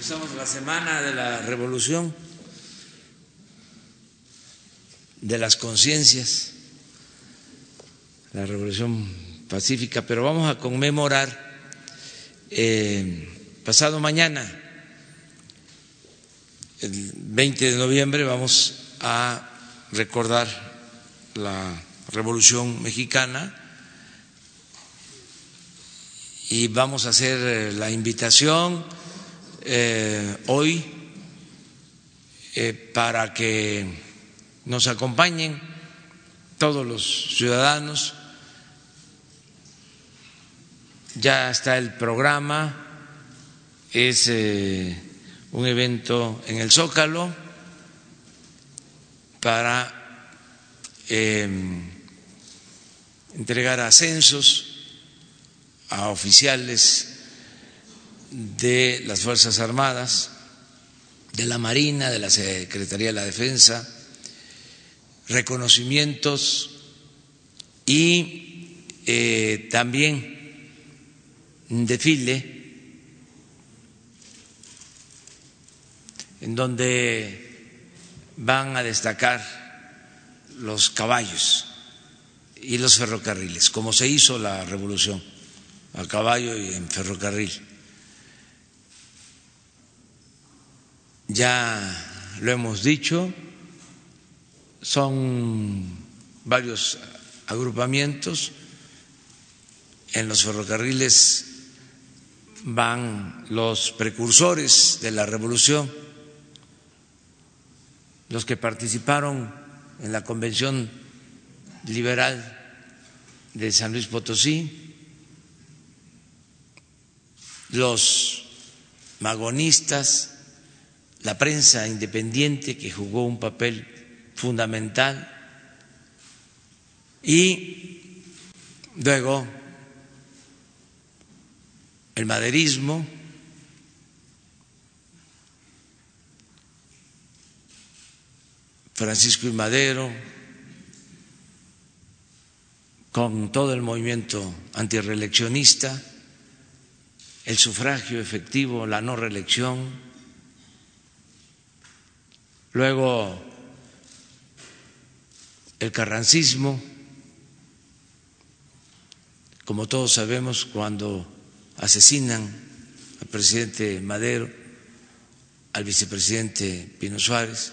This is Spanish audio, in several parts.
Empezamos la semana de la revolución, de las conciencias, la revolución pacífica, pero vamos a conmemorar eh, pasado mañana, el 20 de noviembre, vamos a recordar la revolución mexicana y vamos a hacer eh, la invitación eh, hoy eh, para que nos acompañen todos los ciudadanos. Ya está el programa, es eh, un evento en el Zócalo para em, entregar ascensos a oficiales de las Fuerzas Armadas, de la Marina, de la Secretaría de la Defensa, reconocimientos y eh, también un desfile en donde van a destacar los caballos y los ferrocarriles, como se hizo la revolución a caballo y en ferrocarril. Ya lo hemos dicho, son varios agrupamientos, en los ferrocarriles van los precursores de la revolución, los que participaron en la Convención Liberal de San Luis Potosí, los magonistas, la prensa independiente que jugó un papel fundamental y luego el maderismo, Francisco y Madero, con todo el movimiento antireeleccionista, el sufragio efectivo, la no reelección, luego el carrancismo, como todos sabemos, cuando asesinan al presidente Madero, al vicepresidente Pino Suárez,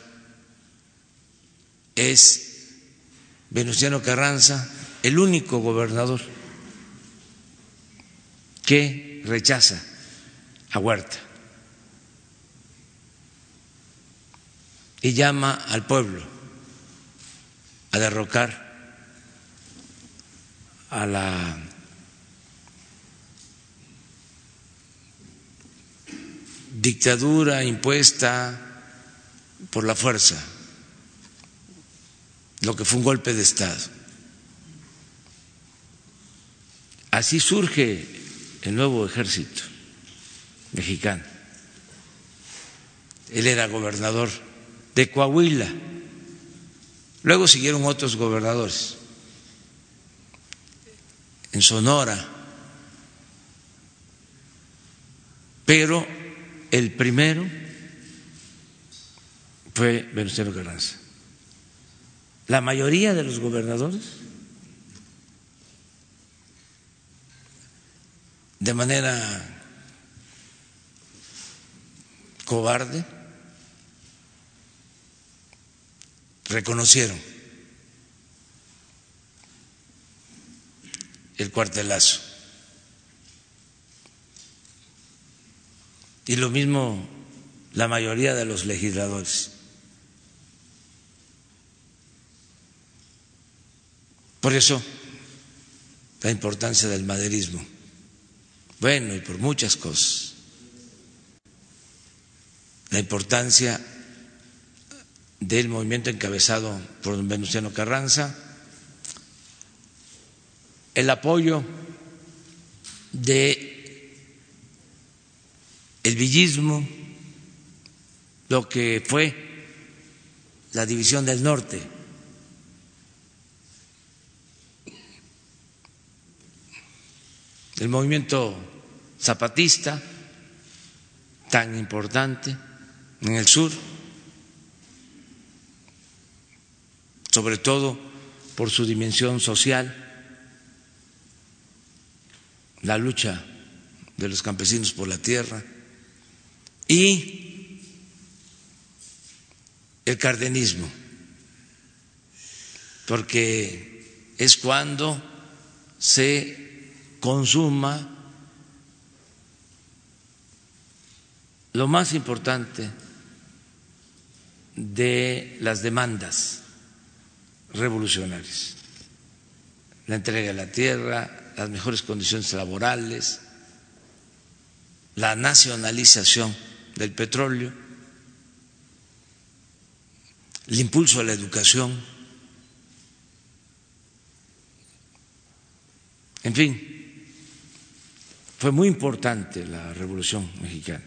es Venustiano Carranza el único gobernador que rechaza a Huerta. Y llama al pueblo a derrocar a la dictadura impuesta por la fuerza, lo que fue un golpe de Estado. Así surge el nuevo ejército mexicano. Él era gobernador de Coahuila. Luego siguieron otros gobernadores en Sonora, pero el primero fue Venustiano Carranza. La mayoría de los gobernadores, de manera cobarde, reconocieron el cuartelazo. Y lo mismo la mayoría de los legisladores. Por eso la importancia del maderismo. Bueno, y por muchas cosas. La importancia del movimiento encabezado por don Venustiano Carranza, el apoyo de el villismo, lo que fue la división del norte. El movimiento zapatista tan importante en el sur, sobre todo por su dimensión social, la lucha de los campesinos por la tierra. Y el cardenismo, porque es cuando se consuma lo más importante de las demandas revolucionarias, la entrega de la tierra, las mejores condiciones laborales, la nacionalización del petróleo, el impulso a la educación, en fin, fue muy importante la Revolución Mexicana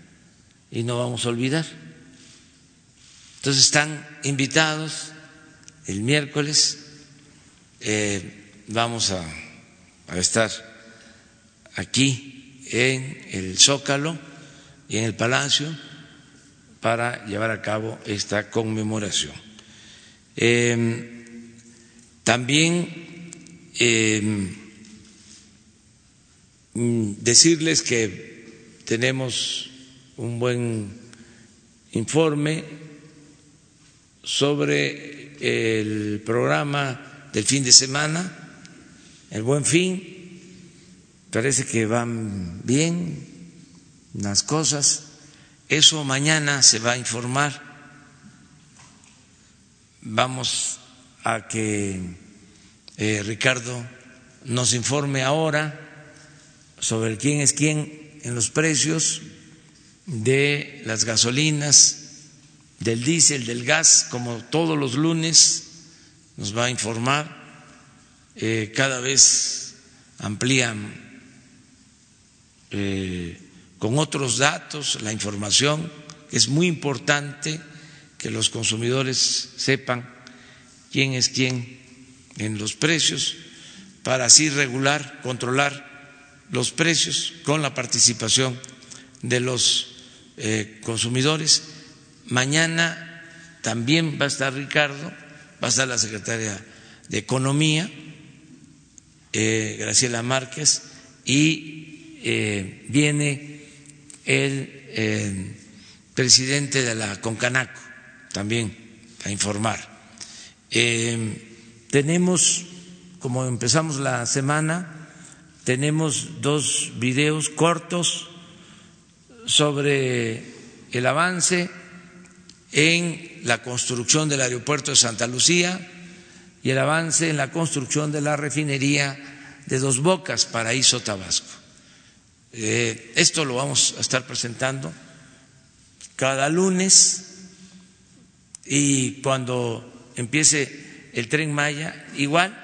y no vamos a olvidar. Entonces están invitados el miércoles, eh, vamos a, estar aquí en el Zócalo y en el Palacio para llevar a cabo esta conmemoración. Eh, también eh, decirles que tenemos un buen informe sobre el programa del fin de semana, el buen fin. Parece que van bien las cosas. Eso mañana se va a informar. Vamos a que eh, Ricardo nos informe ahora sobre quién es quién en los precios de las gasolinas, del diésel, del gas, como todos los lunes nos va a informar. Eh, cada vez amplían eh, con otros datos la información. Es muy importante que los consumidores sepan quién es quién en los precios para así regular, controlar los precios con la participación de los eh, consumidores. Mañana también va a estar Ricardo, va a estar la secretaria de Economía, eh, Graciela Márquez, y eh, viene el presidente de la Concanaco también a informar. tenemos, como empezamos la semana, tenemos dos videos cortos sobre el avance en la construcción del aeropuerto de Santa Lucía y el avance en la construcción de la refinería de Dos Bocas, Paraíso Tabasco. Eh, esto lo vamos a estar presentando cada lunes y cuando empiece el tren Maya, igual,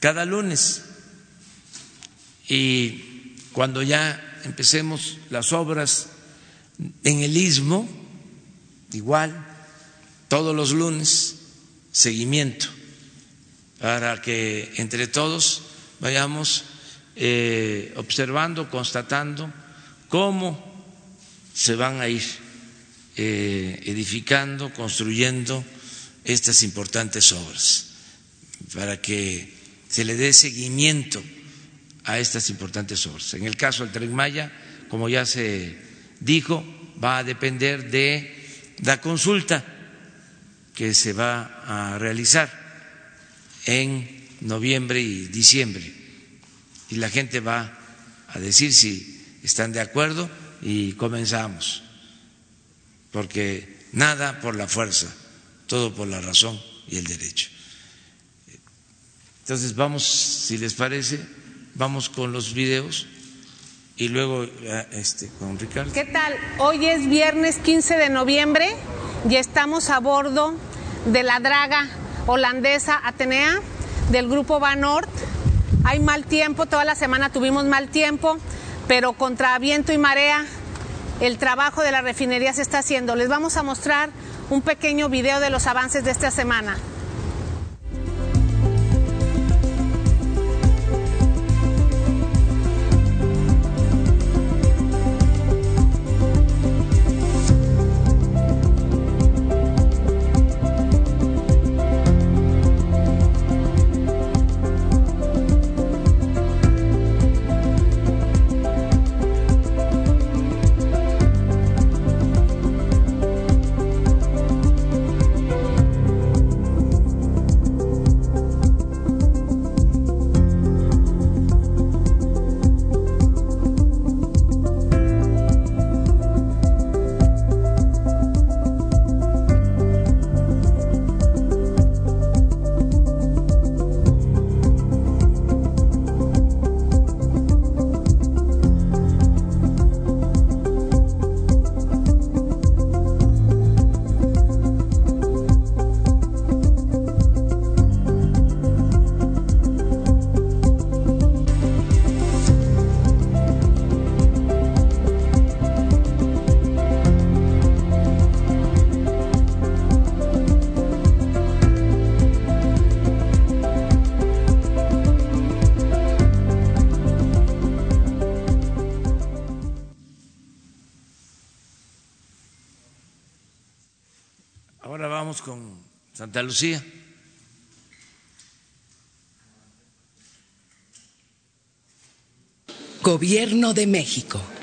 cada lunes. Y cuando ya empecemos las obras en el istmo, igual, todos los lunes, seguimiento, para que entre todos vayamos eh, observando, constatando cómo se van a ir eh, edificando, construyendo estas importantes obras, para que se le dé seguimiento a estas importantes obras. En el caso del Tren Maya, como ya se dijo, va a depender de la consulta que se va a realizar en noviembre y diciembre. Y la gente va a decir si están de acuerdo y comenzamos. Porque nada por la fuerza, todo por la razón y el derecho. Entonces vamos, si les parece, Vamos con los videos y luego este, con Ricardo. ¿Qué tal? Hoy es viernes 15 de noviembre y estamos a bordo de la draga holandesa Atenea del grupo Vanort. Hay mal tiempo, toda la semana tuvimos mal tiempo, pero contra viento y marea el trabajo de la refinería se está haciendo. Les vamos a mostrar un pequeño video de los avances de esta semana. Gobierno de México.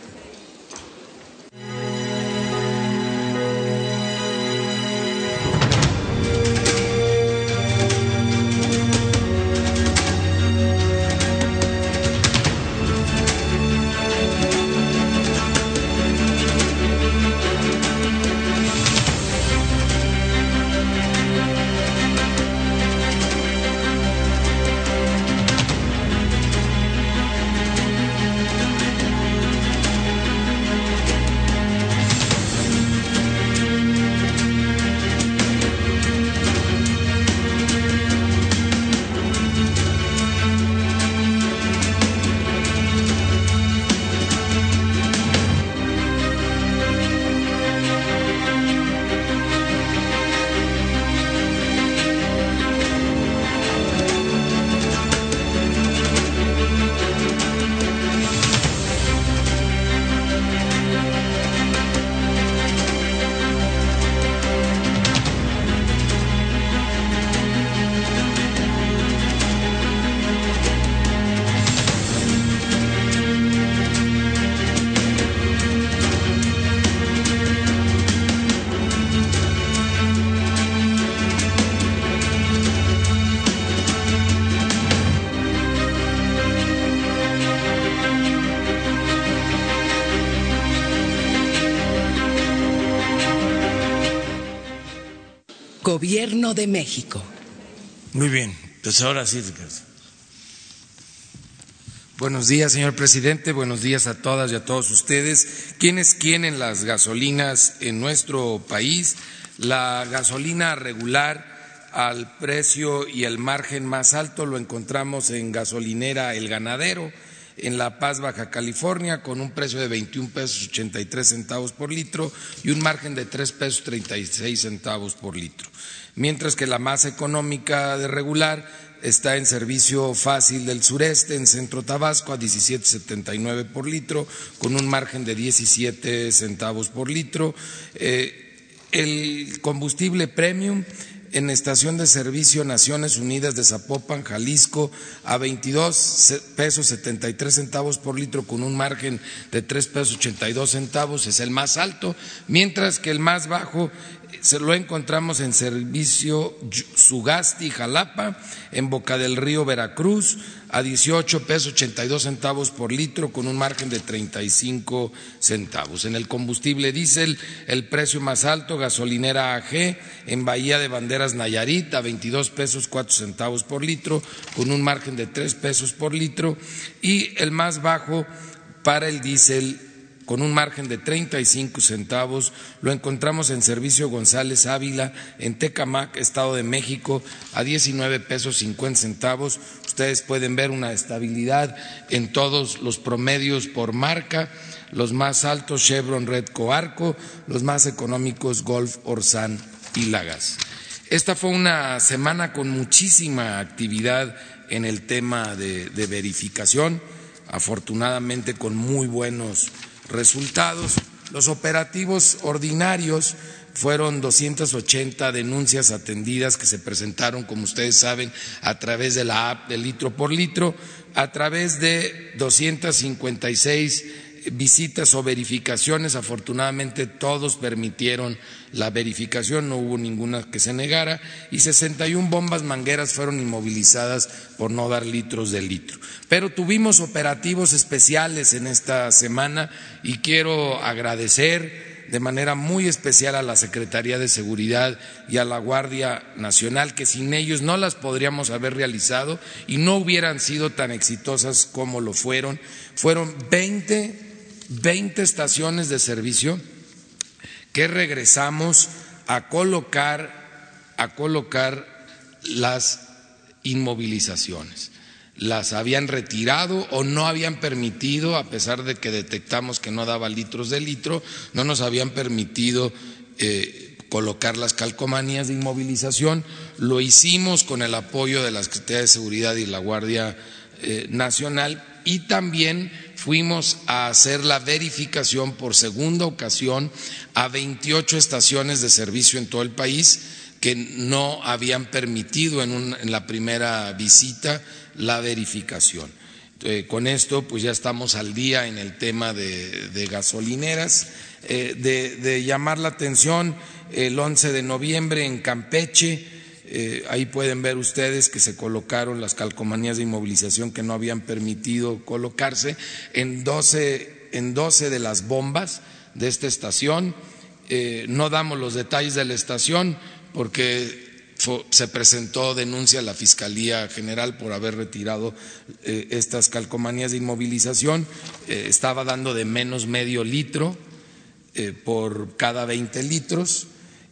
Gobierno de México. Muy bien, pues ahora sí, Ricardo. Buenos días, señor presidente. Buenos días a todas y a todos ustedes. ¿Quiénes quieren las gasolinas en nuestro país? La gasolina regular al precio y el margen más alto lo encontramos en gasolinera El Ganadero, en La Paz, Baja California, con un precio de 21 pesos 83 centavos por litro y un margen de 3 pesos 36 centavos por litro. Mientras que la más económica de regular está en servicio fácil del sureste, en Centro Tabasco, a 17.79 por litro, con un margen de 17 centavos por litro. Eh, el combustible premium en estación de servicio Naciones Unidas de Zapopan, Jalisco, a 22 pesos 73 centavos por litro con un margen de 3 pesos 82 centavos, es el más alto, mientras que el más bajo se lo encontramos en servicio Sugasti, Jalapa, en Boca del Río, Veracruz, a 18 pesos 82 centavos por litro con un margen de 35 centavos. En el combustible diésel, el precio más alto, gasolinera AG, en Bahía de Banderas Nayarit, a 22 pesos 4 centavos por litro con un margen de 3 pesos por litro y el más bajo para el diésel con un margen de 35 centavos. Lo encontramos en Servicio González Ávila, en Tecamac, Estado de México, a 19 pesos 50 centavos. Ustedes pueden ver una estabilidad en todos los promedios por marca. Los más altos Chevron Red Coarco, los más económicos Golf Orsan y Lagas. Esta fue una semana con muchísima actividad en el tema de, verificación, afortunadamente con muy buenos resultados. Los operativos ordinarios fueron 280 denuncias atendidas que se presentaron, como ustedes saben, a través de la app de litro por litro, a través de 256 visitas o verificaciones. Afortunadamente todos permitieron la verificación, no hubo ninguna que se negara y 61 bombas mangueras fueron inmovilizadas por no dar litros de litro. Pero tuvimos operativos especiales en esta semana y quiero agradecer de manera muy especial a la Secretaría de Seguridad y a la Guardia Nacional, que sin ellos no las podríamos haber realizado y no hubieran sido tan exitosas como lo fueron. Fueron 20 20 estaciones de servicio que regresamos a colocar, a colocar las inmovilizaciones. Las habían retirado o no habían permitido, a pesar de que detectamos que no daba litros de litro, no nos habían permitido eh, colocar las calcomanías de inmovilización. Lo hicimos con el apoyo de la Secretaría de Seguridad y la Guardia eh, Nacional y también fuimos a hacer la verificación por segunda ocasión a 28 estaciones de servicio en todo el país que no habían permitido en, la primera visita la verificación. Eh, con esto, pues ya estamos al día en el tema de, gasolineras. Eh, de, llamar la atención, el 11 de noviembre en Campeche, eh, ahí pueden ver ustedes que se colocaron las calcomanías de inmovilización que no habían permitido colocarse en 12, en 12 de las bombas de esta estación. no damos los detalles de la estación porque se presentó denuncia a la Fiscalía General por haber retirado eh, estas calcomanías de inmovilización. Eh, estaba dando de menos medio litro eh, por cada 20 litros.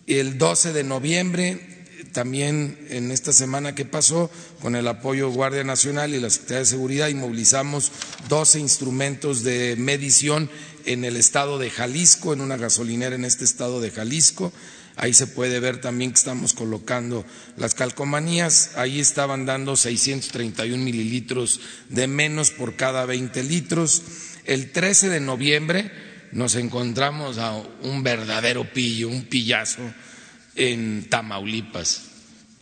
El 12 de noviembre, también en esta semana que pasó, con el apoyo Guardia Nacional y la Secretaría de Seguridad, inmovilizamos 12 instrumentos de medición en el estado de Jalisco, en una gasolinera en este estado de Jalisco. Ahí se puede ver también que estamos colocando las calcomanías. Ahí estaban dando 631 mililitros de menos por cada 20 litros. El 13 de noviembre nos encontramos a un verdadero pillo, un pillazo en Tamaulipas.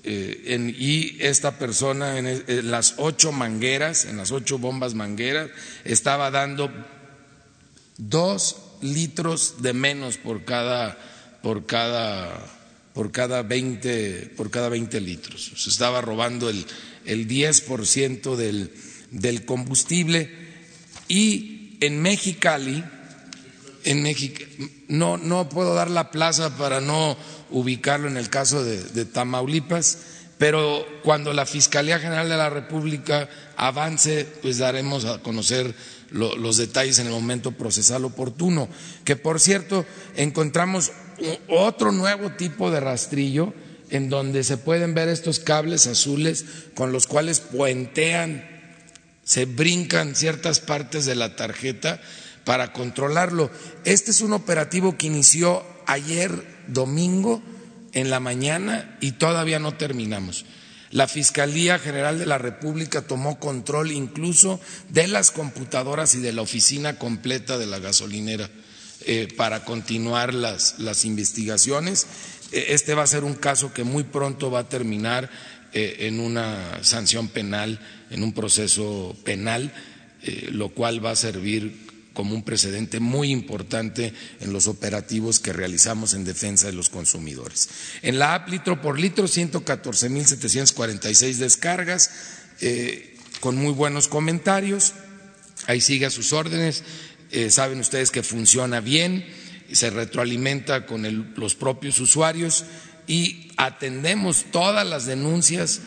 Eh, y esta persona en, las ocho mangueras, en las ocho bombas mangueras, estaba dando dos litros de menos por cada por cada, por cada, 20, por cada 20 litros. Se estaba robando el, el 10% del, del combustible y en Mexicali, en México, no, no puedo dar la plaza para no ubicarlo en el caso de, de Tamaulipas, pero cuando la Fiscalía General de la República avance, pues daremos a conocer los detalles en el momento procesal oportuno. Que por cierto, encontramos otro nuevo tipo de rastrillo en donde se pueden ver estos cables azules con los cuales puentean, se brincan ciertas partes de la tarjeta para controlarlo. Este es un operativo que inició ayer domingo en la mañana y todavía no terminamos. La Fiscalía General de la República tomó control incluso de las computadoras y de la oficina completa de la gasolinera. Eh, para continuar las, las investigaciones. Eh, este va a ser un caso que muy pronto va a terminar eh, en una sanción penal, en un proceso penal, lo cual va a servir como un precedente muy importante en los operativos que realizamos en defensa de los consumidores. En la app litro por litro, 114.746 descargas, con muy buenos comentarios. Ahí sigue a sus órdenes. Eh, saben ustedes que funciona bien, se retroalimenta con los propios usuarios y atendemos todas las denuncias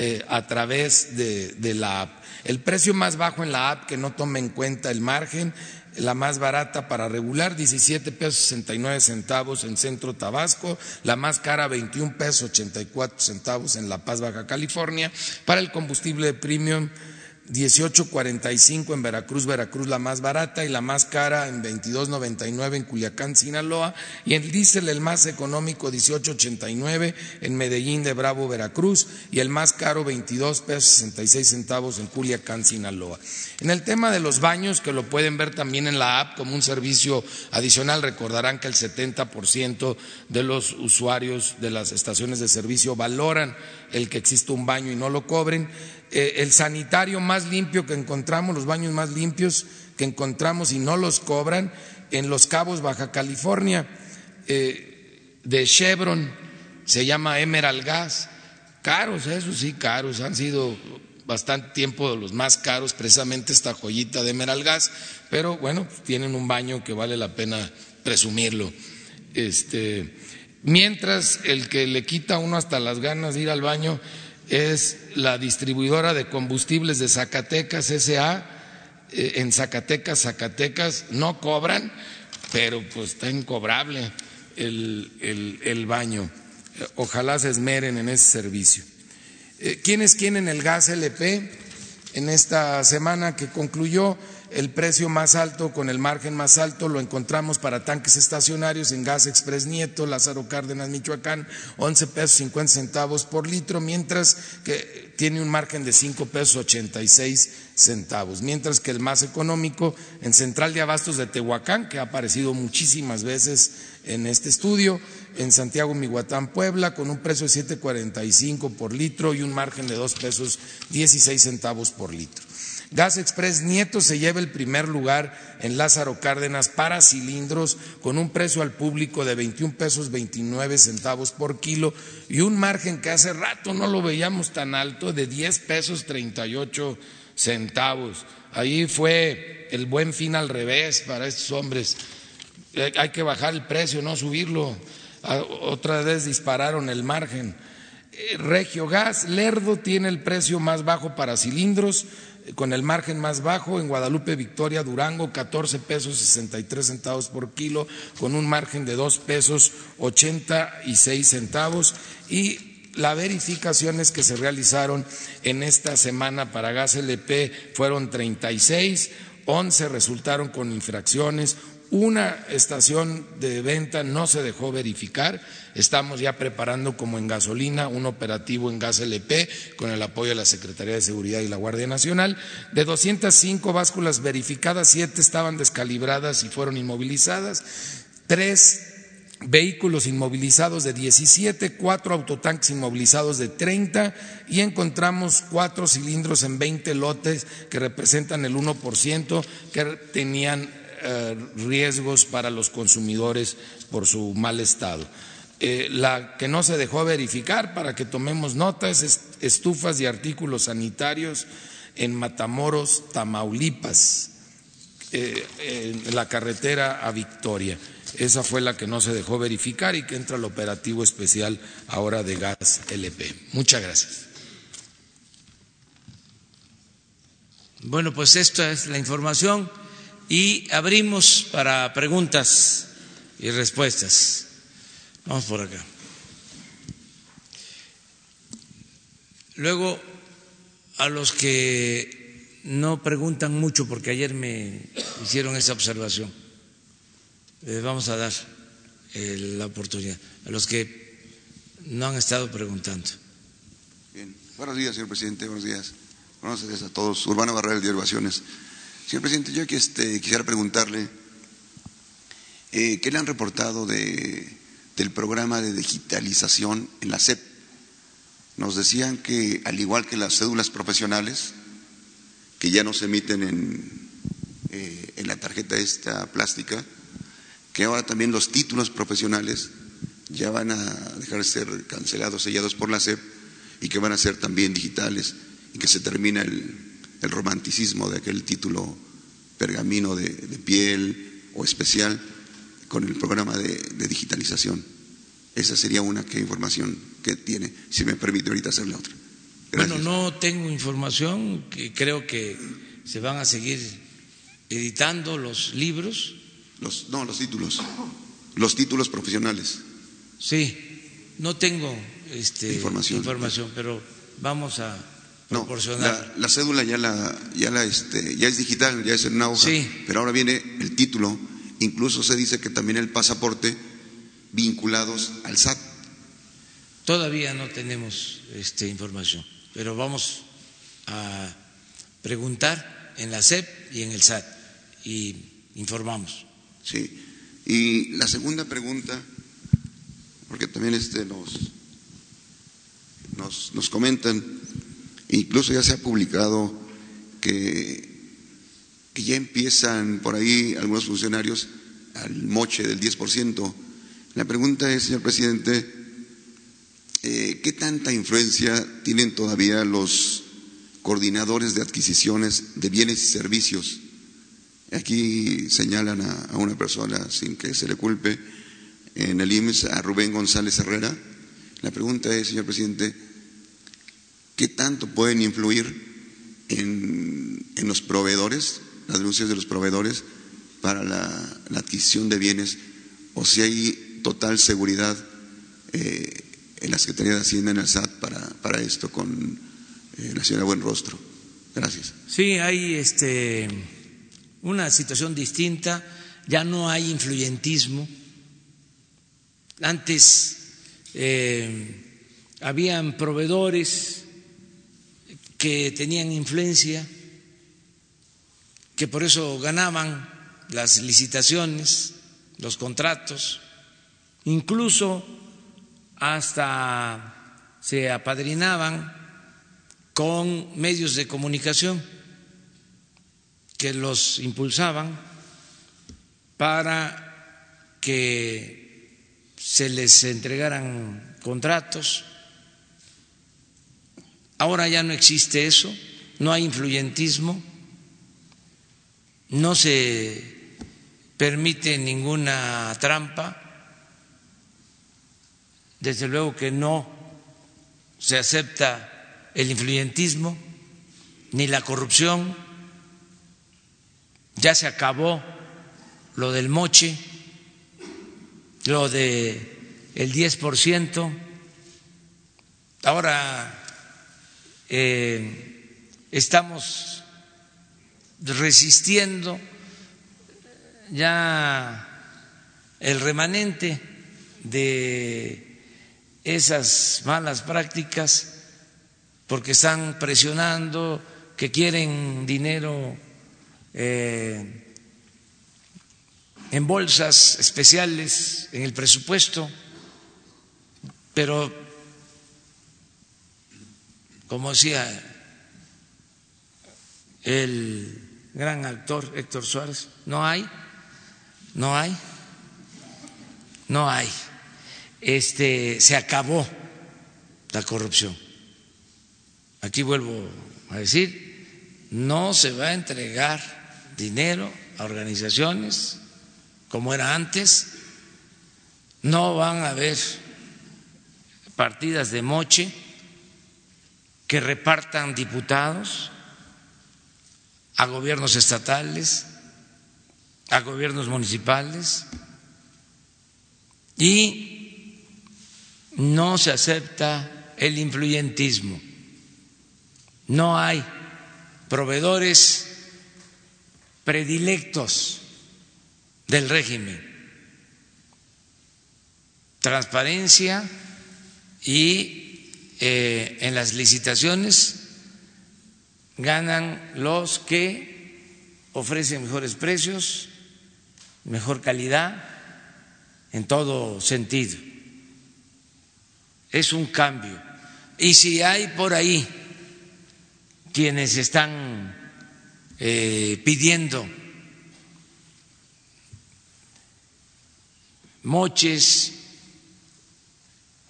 eh, a través de, de, la app. El precio más bajo en la app que no tome en cuenta el margen, la más barata para regular, 17 pesos 69 centavos en Centro Tabasco, la más cara 21 pesos 84 centavos en La Paz, Baja California, para el combustible premium 18.45 en Veracruz, Veracruz la más barata y la más cara en 22.99 en Culiacán, Sinaloa y el diésel el más económico 18.89 en Medellín de Bravo, Veracruz y el más caro 22 pesos 66 centavos en Culiacán, Sinaloa. En el tema de los baños, que lo pueden ver también en la app como un servicio adicional, recordarán que el 70% de los usuarios de las estaciones de servicio valoran el que exista un baño y no lo cobren. Eh, el sanitario más limpio que encontramos, los baños más limpios que encontramos y no los cobran en Los Cabos, Baja California, eh, de Chevron, se llama Emerald Gas. Caros, eso sí, caros, han sido bastante tiempo los más caros, precisamente esta joyita de Emerald Gas, pero bueno, tienen un baño que vale la pena presumirlo. Este, mientras el que le quita uno hasta las ganas de ir al baño es la distribuidora de combustibles de Zacatecas SA. Eh, en Zacatecas, Zacatecas no cobran, pero pues está incobrable el, el, baño. Ojalá se esmeren en ese servicio. Eh, ¿Quiénes quieren el gas LP? En esta semana que concluyó, el precio más alto con el margen más alto lo encontramos para tanques estacionarios en Gas Express Nieto, Lázaro Cárdenas, Michoacán, 11 pesos 50 centavos por litro, mientras que tiene un margen de 5 pesos 86 centavos, mientras que el más económico en Central de Abastos de Tehuacán, que ha aparecido muchísimas veces en este estudio, en Santiago Miguatán, Puebla, con un precio de 7.45 por litro y un margen de 2 pesos 16 centavos por litro. Gas Express Nieto se lleva el primer lugar en Lázaro Cárdenas para cilindros con un precio al público de 21 pesos 29 centavos por kilo y un margen que hace rato no lo veíamos tan alto de 10 pesos 38 centavos. Ahí fue el buen fin al revés para estos hombres. Eh, hay que bajar el precio, no subirlo. Ah, otra vez dispararon el margen. Eh, Regio Gas, Lerdo tiene el precio más bajo para cilindros, con el margen más bajo en Guadalupe, Victoria, Durango, 14 pesos 63 centavos por kilo, con un margen de 2 pesos 86 centavos. Y las verificaciones que se realizaron en esta semana para gas LP fueron 36, 11 resultaron con infracciones, una estación de venta no se dejó verificar. Estamos ya preparando, como en gasolina, un operativo en gas LP con el apoyo de la Secretaría de Seguridad y la Guardia Nacional. De 205 básculas verificadas, siete estaban descalibradas y fueron inmovilizadas. Tres vehículos inmovilizados de 17, cuatro autotanques inmovilizados de 30 y encontramos cuatro cilindros en 20 lotes que representan el 1% que tenían riesgos para los consumidores por su mal estado. Eh, la que no se dejó verificar para que tomemos notas es estufas y artículos sanitarios en Matamoros, Tamaulipas, eh, en la carretera a Victoria. Esa fue la que no se dejó verificar y que entra al operativo especial ahora de gas LP. Muchas gracias. Bueno, pues esta es la información y abrimos para preguntas y respuestas. Vamos por acá. Luego, a los que no preguntan mucho, porque ayer me hicieron esa observación, les vamos a dar eh, la oportunidad. A los que no han estado preguntando. Buenos días, señor presidente. Buenos días. Buenos días a todos. Urbano Barrera, de Ovaciones. Señor presidente, yo este, quisiera preguntarle, eh, ¿qué le han reportado de, del programa de digitalización en la SEP? Nos decían que, al igual que las cédulas profesionales, que ya no se emiten en, eh, en la tarjeta esta plástica, que ahora también los títulos profesionales ya van a dejar de ser cancelados, sellados por la SEP, y que van a ser también digitales, y que se termina el, el romanticismo de aquel título pergamino de, piel o especial con el programa de, digitalización. Esa sería una que información que tiene, si me permite ahorita hacerle otra. Bueno, no tengo información, que creo que se van a seguir editando los libros. Los, no, los títulos, los títulos profesionales. Sí, no tengo este, información, información pero vamos a no, la, cédula ya la, ya la, este, ya es digital, ya es en una hoja, pero ahora viene el título. Incluso se dice que también el pasaporte vinculados al SAT. Todavía no tenemos este, información, pero vamos a preguntar en la SEP y en el SAT y informamos. Sí. Y la segunda pregunta, porque también este nos, nos, nos comentan Incluso ya se ha publicado que, ya empiezan por ahí algunos funcionarios al moche del 10%. La pregunta es, señor presidente, eh, ¿qué tanta influencia tienen todavía los coordinadores de adquisiciones de bienes y servicios? Aquí señalan a, a una persona sin que se le culpe en el IMSS, a Rubén González Herrera. La pregunta es, señor presidente, ¿Qué tanto pueden influir en, los proveedores, las denuncias de los proveedores para la, adquisición de bienes o si hay total seguridad eh, en la Secretaría de Hacienda, en el SAT, para, para esto con eh, la señora Buenrostro? Gracias. Sí, hay este, una situación distinta, ya no hay influyentismo. Antes eh, habían proveedores que tenían influencia, que por eso ganaban las licitaciones, los contratos, incluso hasta se apadrinaban con medios de comunicación que los impulsaban para que se les entregaran contratos. Ahora ya no existe eso, no hay influyentismo, no se permite ninguna trampa, desde luego que no se acepta el influyentismo ni la corrupción, ya se acabó lo del moche, lo de el 10%, ahora eh, estamos resistiendo ya el remanente de esas malas prácticas porque están presionando que quieren dinero eh, en bolsas especiales en el presupuesto, pero como decía el gran actor Héctor Suárez, no hay, no hay, no hay. Este se acabó la corrupción. Aquí vuelvo a decir, no se va a entregar dinero a organizaciones como era antes, no van a haber partidas de moche que repartan diputados a gobiernos estatales, a gobiernos municipales y no se acepta el influyentismo. No hay proveedores predilectos del régimen. Transparencia y eh, en las licitaciones ganan los que ofrecen mejores precios, mejor calidad, en todo sentido. Es un cambio. Y si hay por ahí quienes están eh, pidiendo moches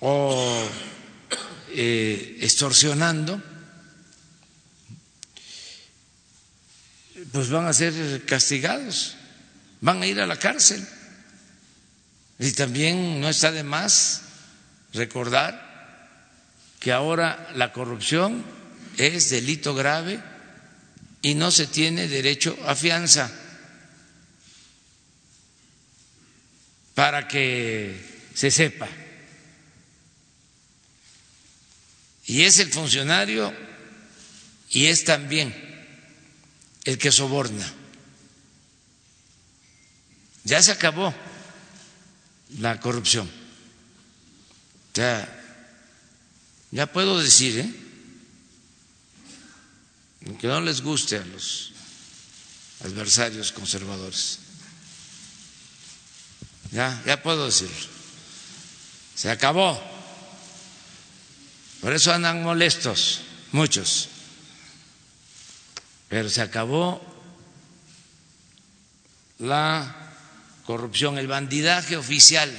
o eh, extorsionando, pues van a ser castigados, van a ir a la cárcel. Y también no está de más recordar que ahora la corrupción es delito grave y no se tiene derecho a fianza para que se sepa. Y es el funcionario y es también el que soborna. Ya se acabó la corrupción. Ya, ya puedo decir, ¿eh? que no les guste a los adversarios conservadores. Ya, ya puedo decirlo. Se acabó. Por eso andan molestos muchos. Pero se acabó la corrupción, el bandidaje oficial.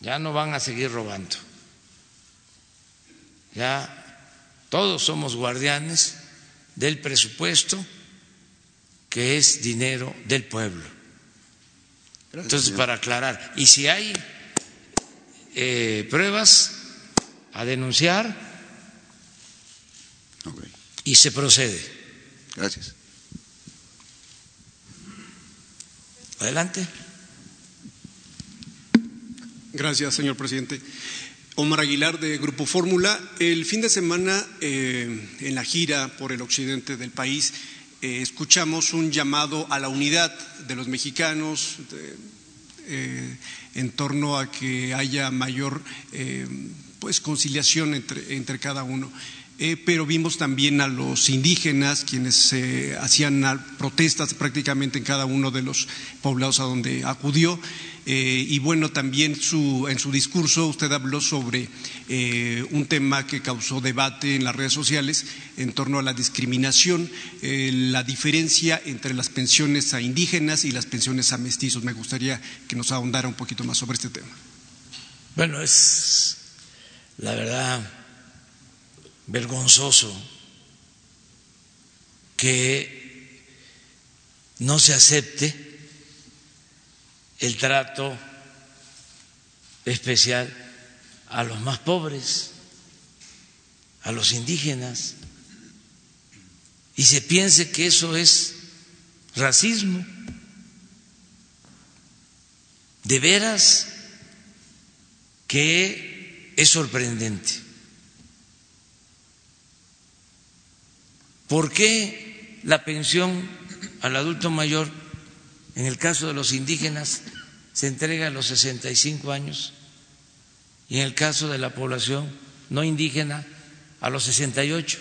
Ya no van a seguir robando. Ya todos somos guardianes del presupuesto que es dinero del pueblo. Entonces, para aclarar, y si hay eh, pruebas a denunciar y se procede. Gracias. Adelante. Gracias, señor presidente. Omar Aguilar de Grupo Fórmula. El fin de semana, eh, en la gira por el occidente del país, eh, escuchamos un llamado a la unidad de los mexicanos eh, en torno a que haya mayor pues conciliación entre, entre cada uno. Eh, pero vimos también a los indígenas quienes hacían protestas prácticamente en cada uno de los poblados a donde acudió. Eh, y bueno, también en su discurso usted habló sobre eh, un tema que causó debate en las redes sociales en torno a la discriminación, la diferencia entre las pensiones a indígenas y las pensiones a mestizos. Me gustaría que nos ahondara un poquito más sobre este tema. Bueno, es la verdad vergonzoso que no se acepte el trato especial a los más pobres, a los indígenas, y se piense que eso es racismo. De veras que es sorprendente. ¿Por qué la pensión al adulto mayor, en el caso de los indígenas, se entrega a los 65 años y en el caso de la población no indígena a los 68?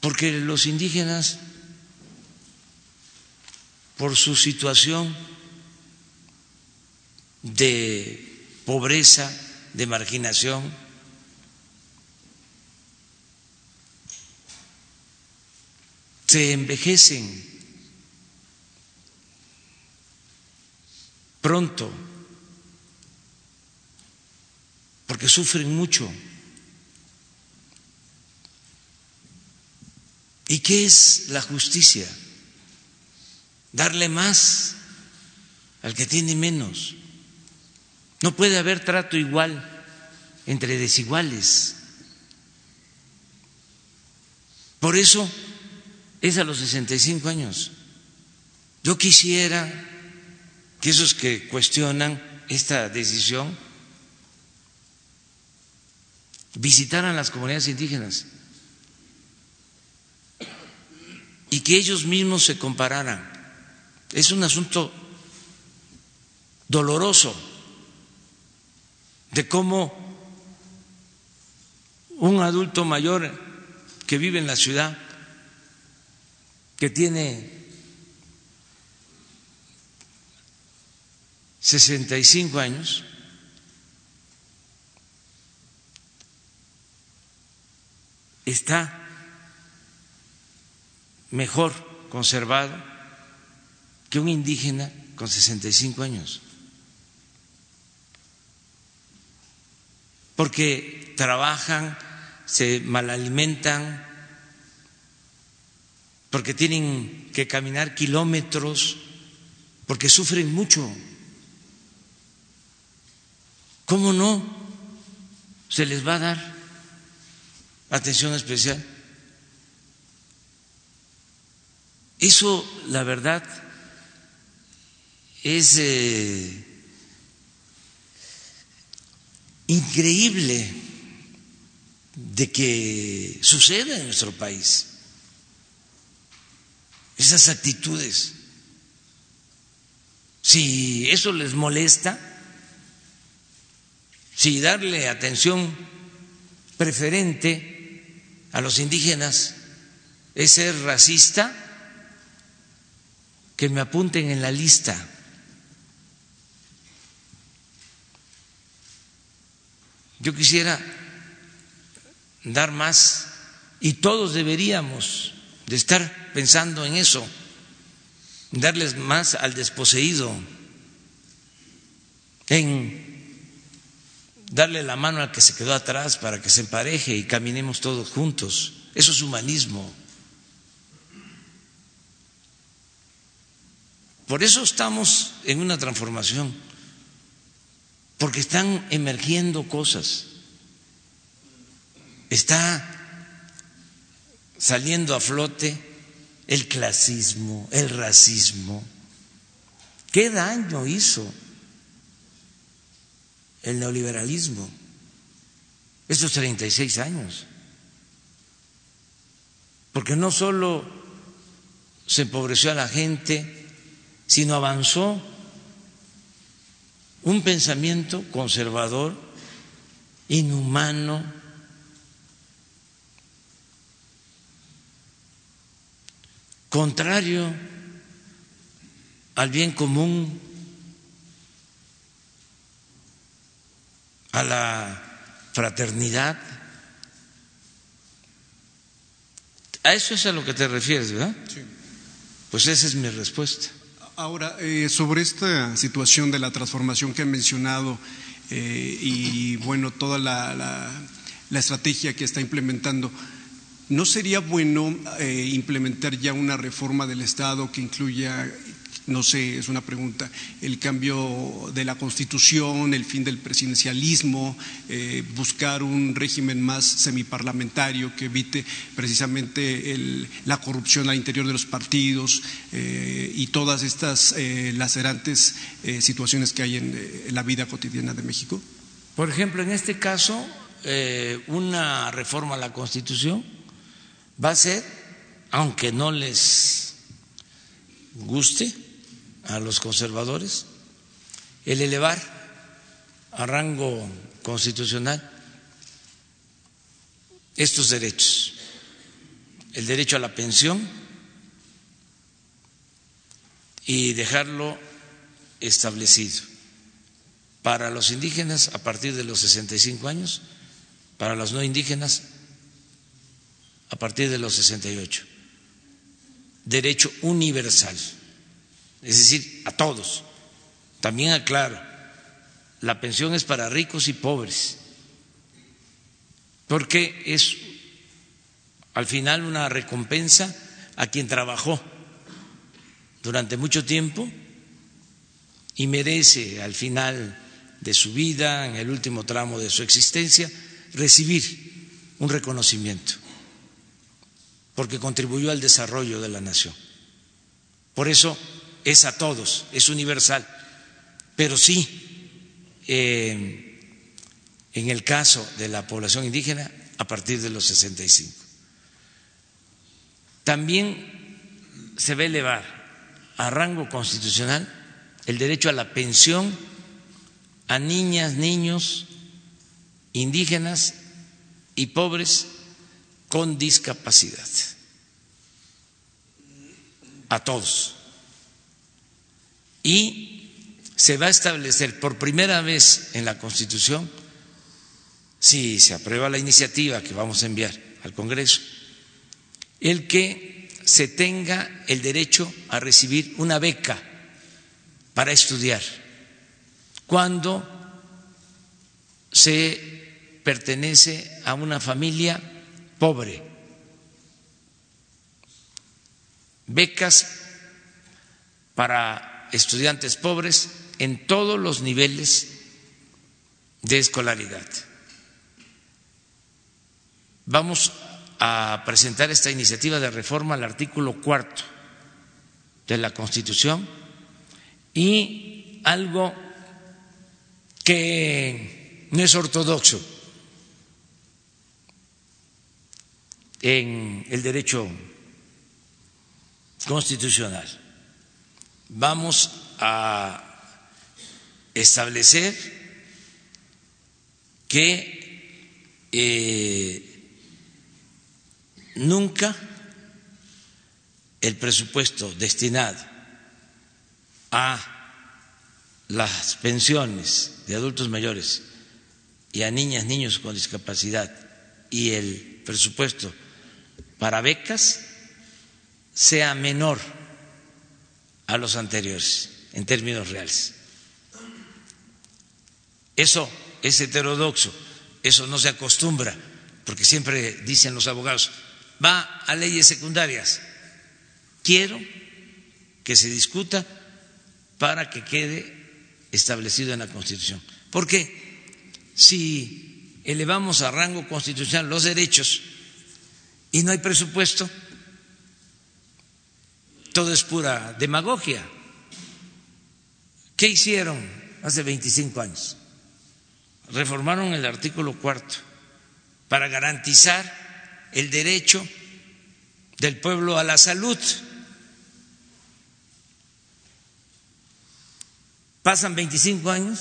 Porque los indígenas, por su situación de pobreza, de marginación, se envejecen pronto porque sufren mucho. ¿Y qué es la justicia? Darle más al que tiene menos. No puede haber trato igual entre desiguales. Por eso es a los 65 años. Yo quisiera que esos que cuestionan esta decisión visitaran las comunidades indígenas y que ellos mismos se compararan. Es un asunto doloroso de cómo un adulto mayor que vive en la ciudad que tiene 65 años, está mejor conservado que un indígena con 65 años. Porque trabajan, se malalimentan, porque tienen que caminar kilómetros, porque sufren mucho. ¿Cómo no se les va a dar atención especial? Eso, la verdad, es eh, increíble de que suceda en nuestro país esas actitudes. Si eso les molesta, si darle atención preferente a los indígenas es ser racista, que me apunten en la lista. Yo quisiera dar más y todos deberíamos de estar pensando en eso, darles más al desposeído, en darle la mano al que se quedó atrás para que se empareje y caminemos todos juntos. Eso es humanismo. Por eso estamos en una transformación, porque están emergiendo cosas. Está saliendo a flote el clasismo, el racismo. ¿Qué daño hizo el neoliberalismo estos 36 años? porque no solo se empobreció a la gente, sino avanzó un pensamiento conservador, inhumano, contrario al bien común, a la fraternidad. A eso es a lo que te refieres, ¿verdad? Sí. Pues esa es mi respuesta. Ahora, eh, sobre esta situación de la transformación que he mencionado eh, y, bueno, toda la, la, estrategia que está implementando, ¿no sería bueno eh, implementar ya una reforma del Estado que incluya no sé, es una pregunta, el cambio de la constitución, el fin del presidencialismo, eh, buscar un régimen más semiparlamentario que evite precisamente la corrupción al interior de los partidos eh, y todas estas eh, lacerantes situaciones que hay en, la vida cotidiana de México? Por ejemplo, en este caso, una reforma a la constitución va a ser, aunque no les guste, a los conservadores, el elevar a rango constitucional estos derechos, el derecho a la pensión y dejarlo establecido para los indígenas a partir de los 65 años, para los no indígenas a partir de los 68. Derecho universal es decir, a todos. También aclaro, la pensión es para ricos y pobres, porque es al final una recompensa a quien trabajó durante mucho tiempo y merece al final de su vida, en el último tramo de su existencia, recibir un reconocimiento, porque contribuyó al desarrollo de la nación. Por eso es a todos, es universal, pero sí, eh, en el caso de la población indígena, a partir de los 65. También se va a elevar a rango constitucional el derecho a la pensión a niñas, niños, indígenas y pobres con discapacidad. A todos y se va a establecer por primera vez en la Constitución, si se aprueba la iniciativa que vamos a enviar al Congreso, el que se tenga el derecho a recibir una beca para estudiar cuando se pertenece a una familia pobre. Becas para estudiantes pobres en todos los niveles de escolaridad. Vamos a presentar esta iniciativa de reforma al artículo cuarto de la Constitución y algo que no es ortodoxo en el derecho constitucional. Vamos a establecer que eh, nunca el presupuesto destinado a las pensiones de adultos mayores y a niñas, niños con discapacidad y el presupuesto para becas sea menor a los anteriores en términos reales. Eso es heterodoxo, eso no se acostumbra, porque siempre dicen los abogados, va a leyes secundarias. Quiero que se discuta para que quede establecido en la Constitución. Porque si elevamos a rango constitucional los derechos y no hay presupuesto, todo es pura demagogia. ¿Qué hicieron hace 25 años? Reformaron el artículo cuarto para garantizar el derecho del pueblo a la salud. Pasan 25 años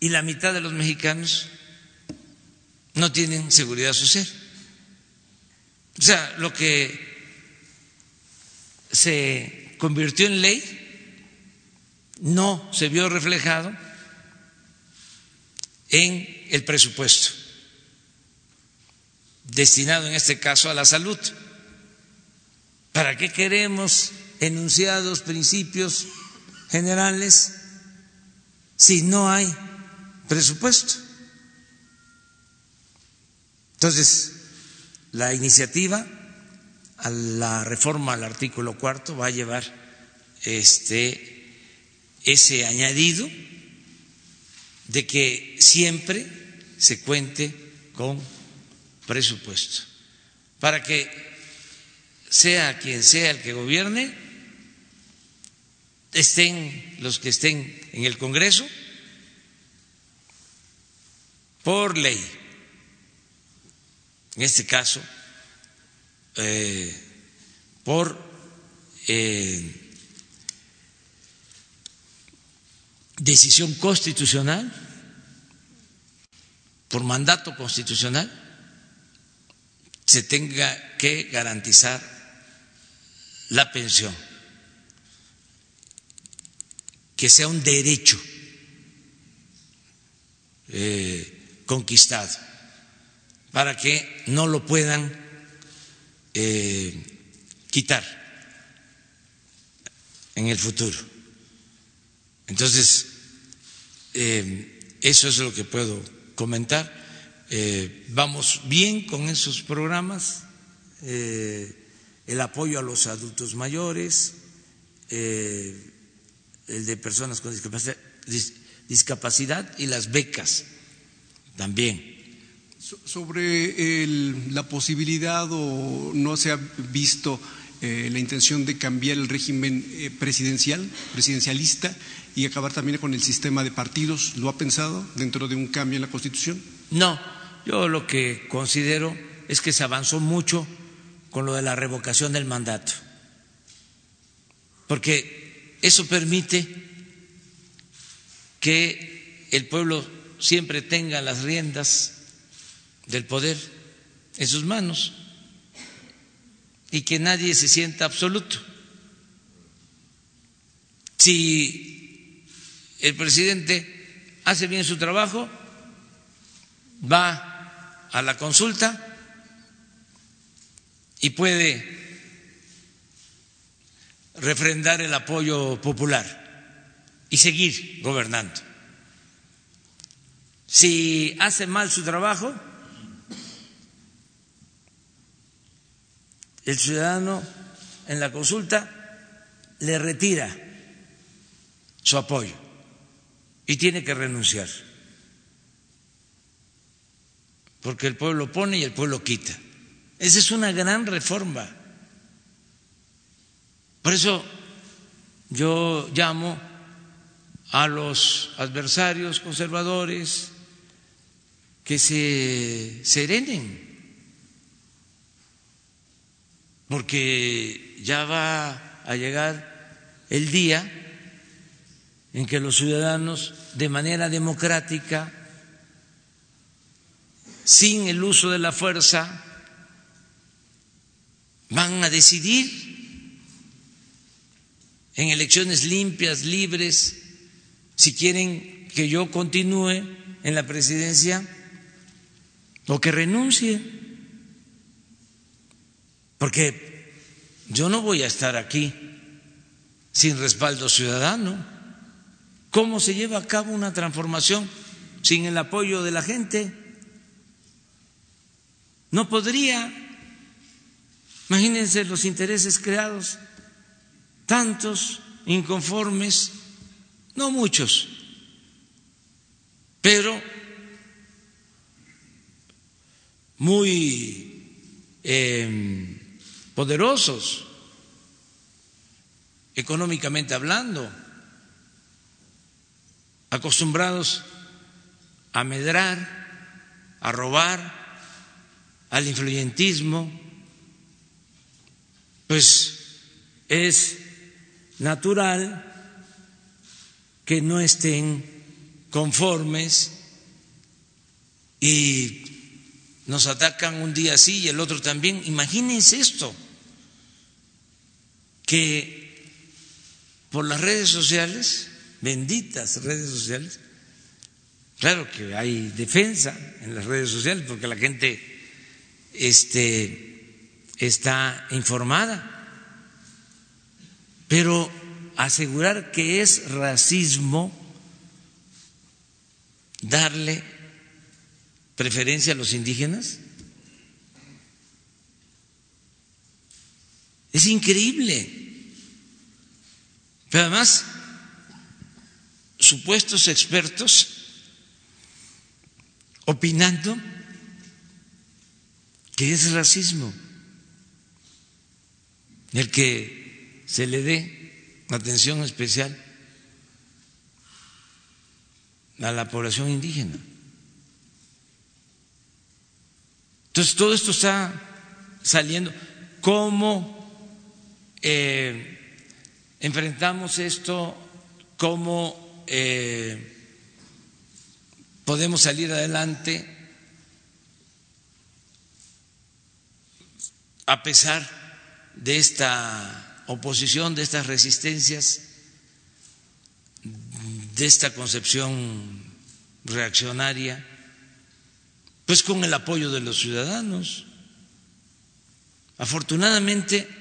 y la mitad de los mexicanos no tienen seguridad social. O sea, lo que se convirtió en ley no se vio reflejado en el presupuesto destinado en este caso a la salud. ¿Para qué queremos enunciados principios generales si no hay presupuesto? Entonces, la iniciativa a la reforma al artículo cuarto va a llevar este ese añadido de que siempre se cuente con presupuesto. Para que sea quien sea el que gobierne estén los que estén en el Congreso por ley en este caso eh, por eh, decisión constitucional, por mandato constitucional, se tenga que garantizar la pensión, que sea un derecho eh, conquistado, para que no lo puedan eh, quitar en el futuro. Entonces, eh, eso es lo que puedo comentar. Eh, vamos bien con esos programas, el apoyo a los adultos mayores, el de personas con discapacidad, discapacidad y las becas también sobre la posibilidad o no se ha visto eh, la intención de cambiar el régimen eh, presidencial, presidencialista y acabar también con el sistema de partidos, ¿lo ha pensado dentro de un cambio en la Constitución? No, yo lo que considero es que se avanzó mucho con lo de la revocación del mandato, porque eso permite que el pueblo siempre tenga las riendas del poder en sus manos y que nadie se sienta absoluto. Si el presidente hace bien su trabajo, va a la consulta y puede refrendar el apoyo popular y seguir gobernando. Si hace mal su trabajo, el ciudadano en la consulta le retira su apoyo y tiene que renunciar. Porque el pueblo pone y el pueblo quita. Esa es una gran reforma. Por eso yo llamo a los adversarios conservadores que se serenen porque ya va a llegar el día en que los ciudadanos, de manera democrática, sin el uso de la fuerza, van a decidir en elecciones limpias, libres, si quieren que yo continúe en la presidencia o que renuncie porque yo no voy a estar aquí sin respaldo ciudadano. ¿Cómo se lleva a cabo una transformación sin el apoyo de la gente? No podría. Imagínense los intereses creados, tantos inconformes, no muchos, pero muy eh, poderosos, económicamente hablando, acostumbrados a medrar, a robar, al influyentismo, pues es natural que no estén conformes y nos atacan un día sí y el otro también. Imagínense esto, que por las redes sociales, benditas redes sociales, claro que hay defensa en las redes sociales porque la gente este, está informada, pero asegurar que es racismo darle preferencia a los indígenas? Es increíble. Pero además, supuestos expertos opinando que es racismo el que se le dé atención especial a la población indígena. Entonces, todo esto está saliendo. ¿Cómo eh, enfrentamos esto? ¿Cómo eh, podemos salir adelante a pesar de esta oposición, de estas resistencias, de esta concepción reaccionaria? Pues con el apoyo de los ciudadanos. Afortunadamente,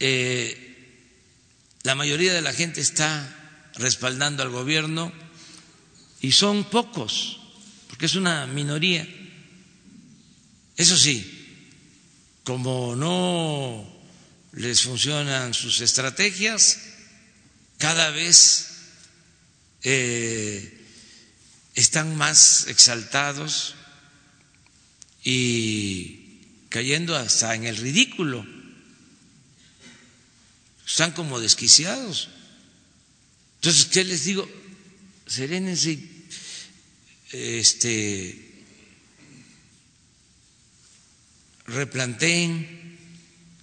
eh, la mayoría de la gente está respaldando al gobierno y son pocos, porque es una minoría. Eso sí, como no les funcionan sus estrategias, cada vez eh, están más exaltados y cayendo hasta en el ridículo. Están como desquiciados. Entonces, ¿qué les digo? Serénense, este, replanteen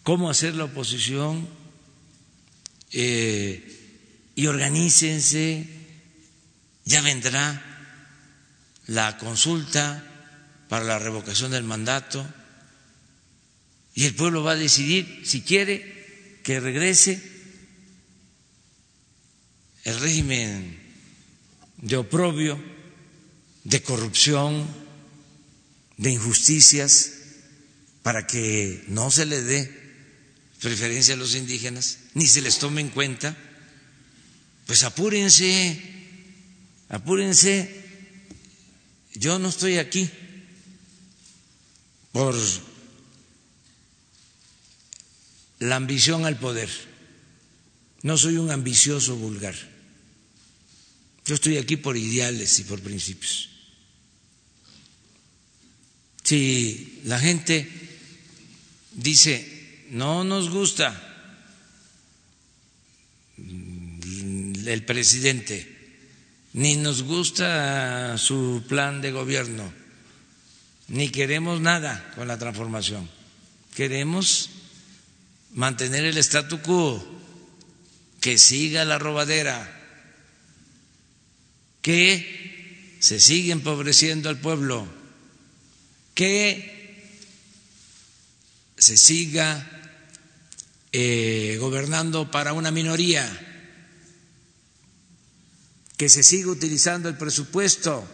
cómo hacer la oposición eh, y organícense, ya vendrá la consulta para la revocación del mandato y el pueblo va a decidir si quiere que regrese el régimen de oprobio, de corrupción, de injusticias, para que no se le dé preferencia a los indígenas, ni se les tome en cuenta, pues apúrense, apúrense. Yo no estoy aquí por la ambición al poder. No soy un ambicioso vulgar. Yo estoy aquí por ideales y por principios. Si la gente dice, no nos gusta el presidente, ni nos gusta su plan de gobierno, ni queremos nada con la transformación. Queremos mantener el statu quo, que siga la robadera, que se siga empobreciendo al pueblo, que se siga eh, gobernando para una minoría, que se siga utilizando el presupuesto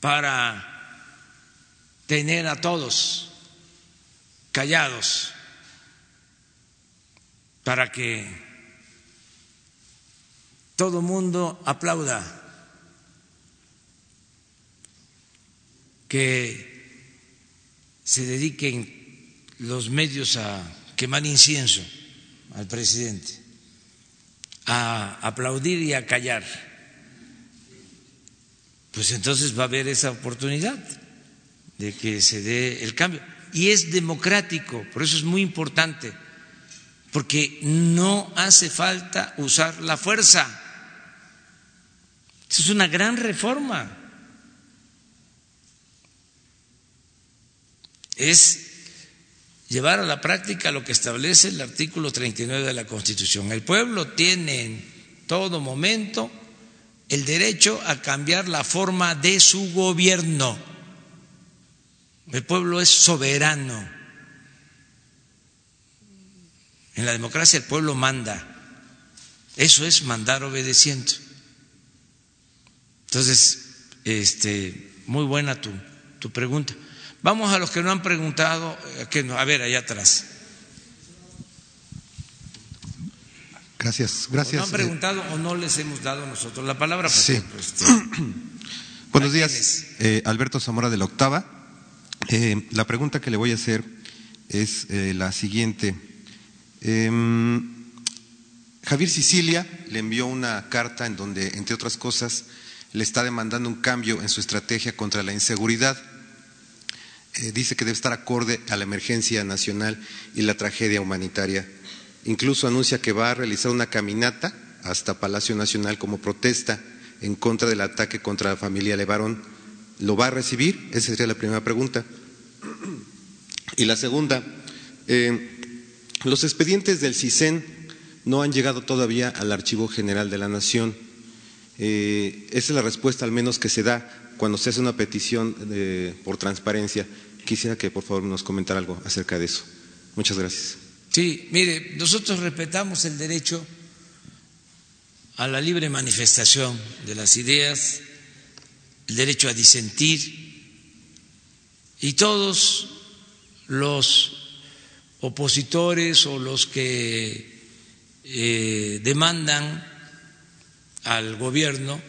para tener a todos callados, para que todo mundo aplauda, que se dediquen los medios a quemar incienso al presidente, a aplaudir y a callar pues entonces va a haber esa oportunidad de que se dé el cambio. Y es democrático, por eso es muy importante, porque no hace falta usar la fuerza. Es una gran reforma. Es llevar a la práctica lo que establece el artículo 39 de la Constitución. El pueblo tiene en todo momento el derecho a cambiar la forma de su gobierno. El pueblo es soberano. En la democracia el pueblo manda. Eso es mandar obedeciendo. Entonces, este, muy buena tu, tu pregunta. Vamos a los que no han preguntado, eh, que no, a ver, allá atrás. Gracias, O gracias. no han eh, preguntado o no les hemos dado nosotros la palabra. Sí. pues, este, Buenos ¿a días, eh, Alberto Zamora de la Octava. Eh, la pregunta que le voy a hacer es eh, la siguiente. Em, Javier Sicilia le envió una carta en donde, entre otras cosas, le está demandando un cambio en su estrategia contra la inseguridad. Eh, dice que debe estar acorde a la emergencia nacional y la tragedia humanitaria. Incluso anuncia que va a realizar una caminata hasta Palacio Nacional como protesta en contra del ataque contra la familia Levarón. ¿Lo va a recibir? Esa sería la primera pregunta. Y la segunda, eh, los expedientes del CISEN no han llegado todavía al Archivo General de la Nación. Eh, esa es la respuesta al menos que se da cuando se hace una petición de- por transparencia. Quisiera que por favor nos comentara algo acerca de eso. Muchas gracias. Sí, mire, nosotros respetamos el derecho a la libre manifestación de las ideas, el derecho a disentir y todos los opositores o los que eh, demandan al gobierno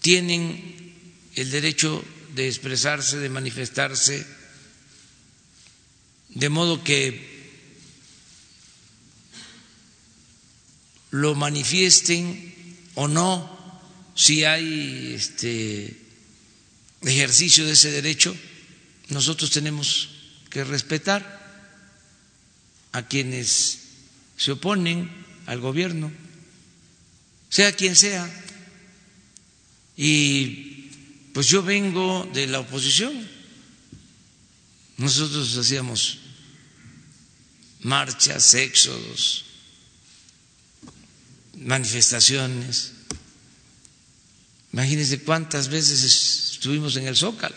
tienen el derecho de expresarse, de manifestarse, de modo que lo manifiesten o no, si hay este ejercicio de ese derecho, nosotros tenemos que respetar a quienes se oponen al gobierno, sea quien sea. Y pues yo vengo de la oposición. Nosotros hacíamos marchas, éxodos, manifestaciones. Imagínense cuántas veces estuvimos en el Zócalo.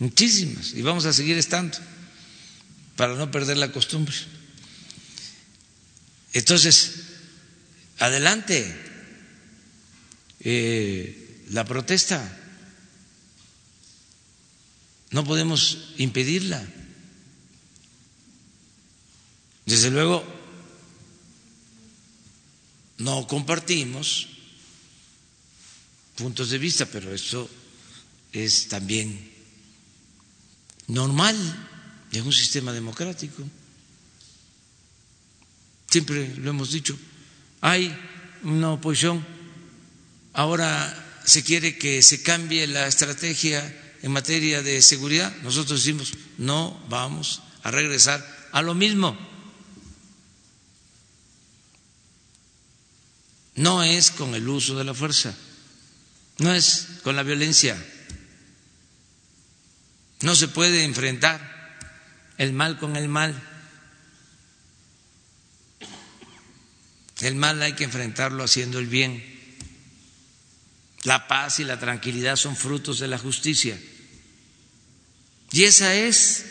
Muchísimas. Y vamos a seguir estando para no perder la costumbre. Entonces, adelante eh, la protesta. No podemos impedirla. Desde luego, no compartimos puntos de vista, pero eso es también normal en un sistema democrático. Siempre lo hemos dicho, hay una oposición, ahora se quiere que se cambie la estrategia en materia de seguridad. Nosotros decimos, no vamos a regresar a lo mismo. No es con el uso de la fuerza, no es con la violencia. No se puede enfrentar el mal con el mal. El mal hay que enfrentarlo haciendo el bien. La paz y la tranquilidad son frutos de la justicia. Y esa es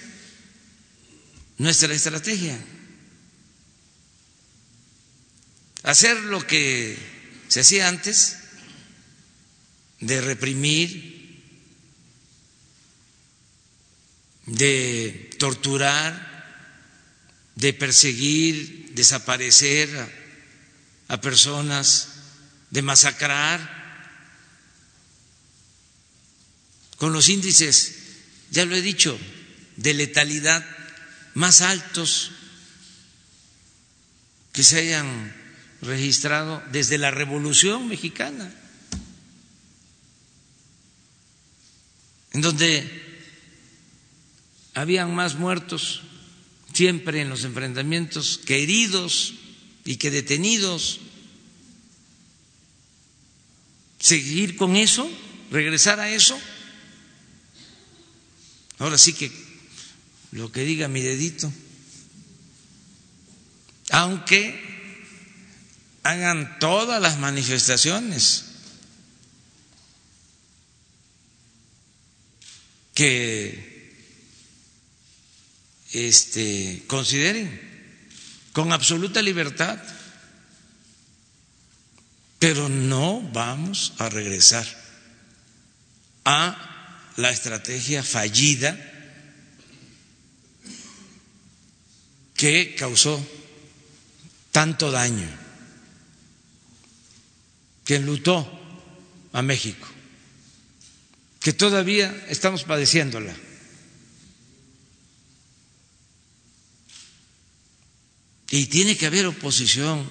nuestra estrategia. Hacer lo que se hacía antes, de reprimir, de torturar, de perseguir, desaparecer a, personas, de masacrar, con los índices, ya lo he dicho, de letalidad más altos que se hayan registrado desde la Revolución Mexicana, en donde habían más muertos siempre en los enfrentamientos que heridos y que detenidos. Seguir con eso, regresar a eso. Ahora sí que lo que diga mi dedito. Aunque hagan todas las manifestaciones que este, consideren con absoluta libertad, pero no vamos a regresar a la estrategia fallida que causó tanto daño, que enlutó a México, que todavía estamos padeciéndola. Y tiene que haber oposición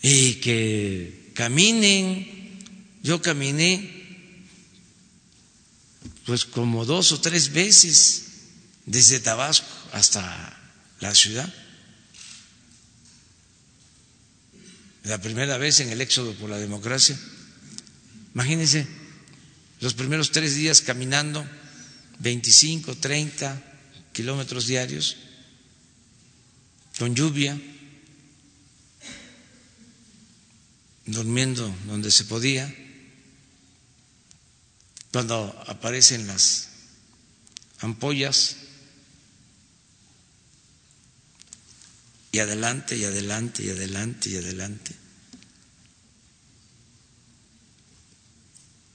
y que caminen. Yo caminé pues como dos o tres veces desde Tabasco hasta la ciudad. La primera vez en el éxodo por la democracia. Imagínense, los primeros tres días caminando 25, 30 kilómetros diarios, con lluvia, durmiendo donde se podía, cuando aparecen las ampollas, y adelante y adelante y adelante y adelante.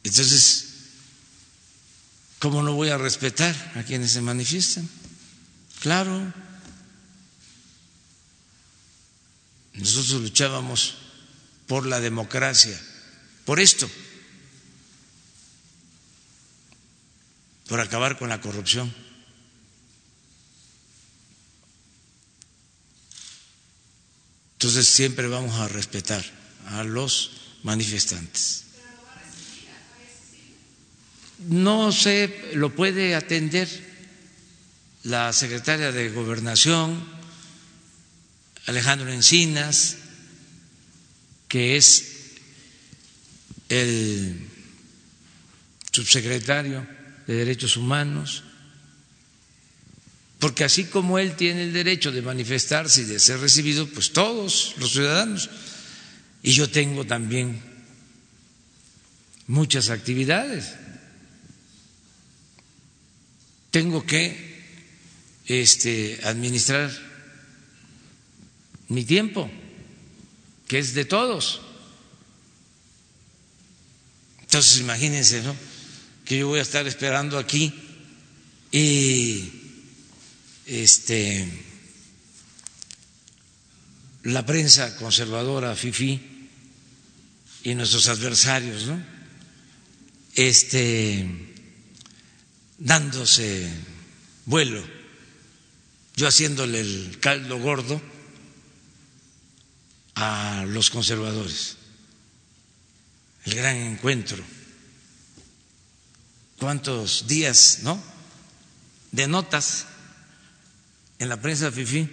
Entonces, ¿cómo no voy a respetar a quienes se manifiestan? Claro, nosotros luchábamos por la democracia, por esto, por acabar con la corrupción. Entonces siempre vamos a respetar a los manifestantes. No se lo puede atender la secretaria de Gobernación, Alejandro Encinas, que es el subsecretario de Derechos Humanos, porque así como él tiene el derecho de manifestarse y de ser recibido, pues todos los ciudadanos. Y yo tengo también muchas actividades. Tengo que este, administrar mi tiempo, que es de todos. Entonces imagínense, ¿no? Que yo voy a estar esperando aquí y este, la prensa conservadora, FIFI, y nuestros adversarios, ¿no? Este, dándose vuelo, yo haciéndole el caldo gordo a los conservadores, el gran encuentro. ¿Cuántos días, no? De notas en la prensa FIFI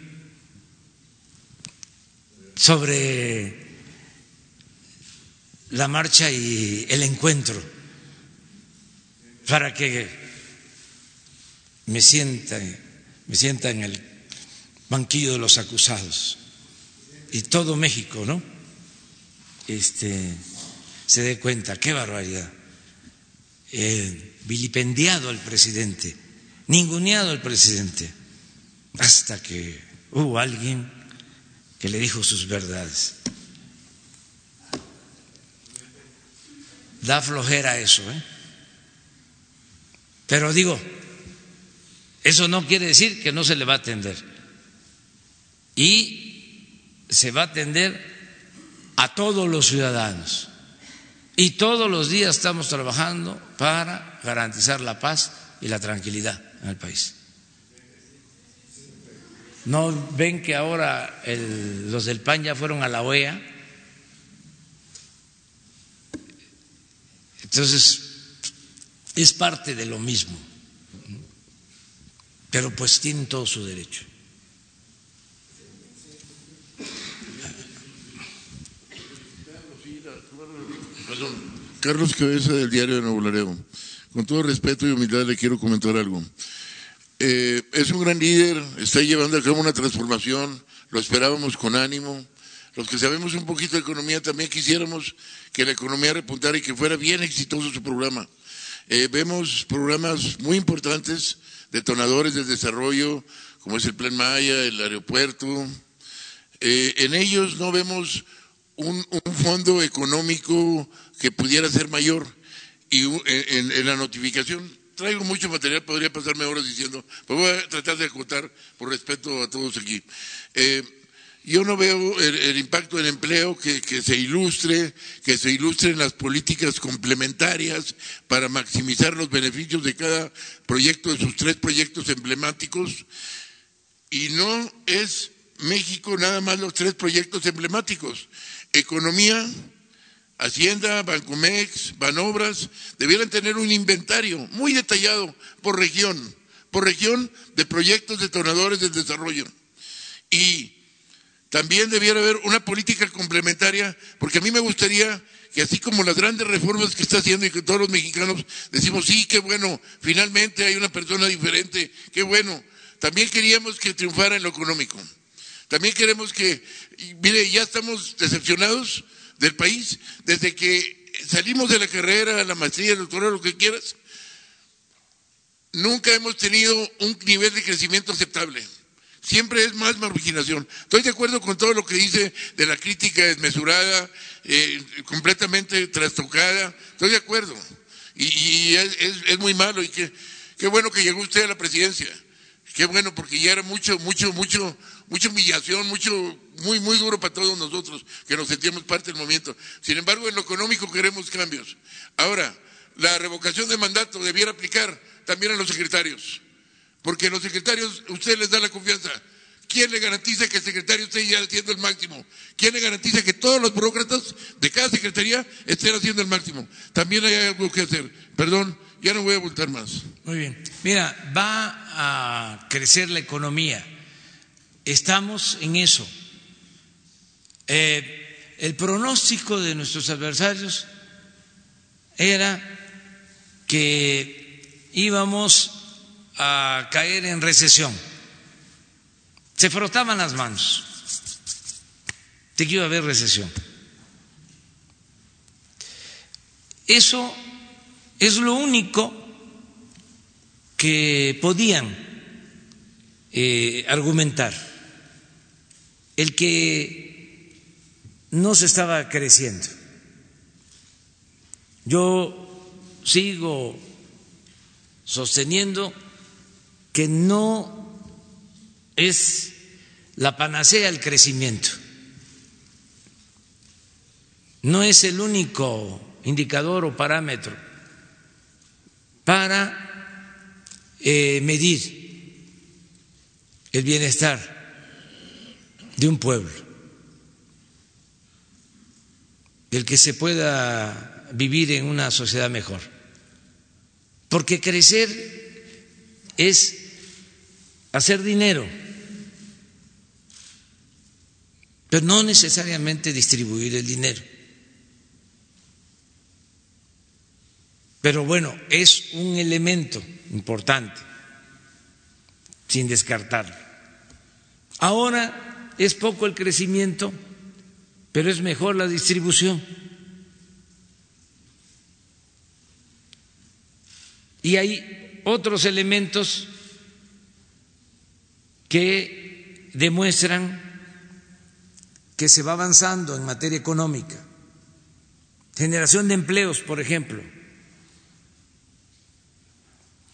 sobre la marcha y el encuentro para que me sienta, me sienta en el banquillo de los acusados y todo México, ¿no? Este se dé cuenta, qué barbaridad. vilipendiado al presidente, ninguneado al presidente hasta que hubo alguien que le dijo sus verdades. Da flojera eso, ¿eh? Pero digo, eso no quiere decir que no se le va a atender. Y se va a atender a todos los ciudadanos. Y todos los días estamos trabajando para garantizar la paz y la tranquilidad en el país. ¿No ven que ahora los del PAN ya fueron a la OEA? Entonces, es parte de lo mismo, pero pues tienen todo su derecho. Carlos Cabeza del diario de Nuevo Laredo. Con todo respeto y humildad le quiero comentar algo. Eh, es un gran líder, está llevando a cabo una transformación, lo esperábamos con ánimo. Los que sabemos un poquito de economía también quisiéramos que la economía repuntara y que fuera bien exitoso su programa. Eh, vemos programas muy importantes, detonadores del desarrollo, como es el Plan Maya, el aeropuerto. Eh, en ellos no vemos un, fondo económico que pudiera ser mayor. Y en la notificación traigo mucho material, podría pasarme horas diciendo, pero voy a tratar de acotar por respeto a todos aquí. Eh, yo no veo el, impacto del empleo que, se ilustre, que se ilustren las políticas complementarias para maximizar los beneficios de cada proyecto, de sus tres proyectos emblemáticos. Y no es México nada más los tres proyectos emblemáticos. Economía, Hacienda, Bancomex, Banobras, debieran tener un inventario muy detallado por región, por región de proyectos detonadores del desarrollo. Y también debiera haber una política complementaria, porque a mí me gustaría que así como las grandes reformas que está haciendo y que todos los mexicanos decimos, sí, qué bueno, finalmente hay una persona diferente, qué bueno, también queríamos que triunfara en lo económico. También queremos que, mire, ya estamos decepcionados del país, desde que salimos de la carrera, la maestría, el doctorado, lo que quieras, nunca hemos tenido un nivel de crecimiento aceptable. Siempre es más marginación. Estoy de acuerdo con todo lo que dice de la crítica desmesurada, eh, completamente trastocada. Estoy de acuerdo. Y, es, muy malo. Y qué, bueno que llegó usted a la presidencia. Qué bueno, porque ya era mucho, mucho, mucho, mucha humillación, mucho, muy, muy duro para todos nosotros que nos sentíamos parte del movimiento. Sin embargo, en lo económico queremos cambios. Ahora, la revocación de mandato debiera aplicar también a los secretarios, porque los secretarios usted les da la confianza. ¿Quién le garantiza que el secretario esté ya haciendo el máximo? ¿Quién le garantiza que todos los burócratas de cada secretaría estén haciendo el máximo? También hay algo que hacer. Perdón, ya no voy a voltar más. Muy bien. Mira, va a crecer la economía Estamos en eso. Eh, el pronóstico de nuestros adversarios era que íbamos a caer en recesión. Se frotaban las manos de que iba a haber recesión. Eso es lo único que podían eh, argumentar el que no se estaba creciendo. Yo sigo sosteniendo que no es la panacea el crecimiento, no es el único indicador o parámetro para eh, medir el bienestar de un pueblo, del que se pueda vivir en una sociedad mejor. Porque crecer es hacer dinero, pero no necesariamente distribuir el dinero. Pero bueno, es un elemento importante, sin descartarlo. Ahora es poco el crecimiento, pero es mejor la distribución. Y hay otros elementos que demuestran que se va avanzando en materia económica. Generación de empleos, por ejemplo.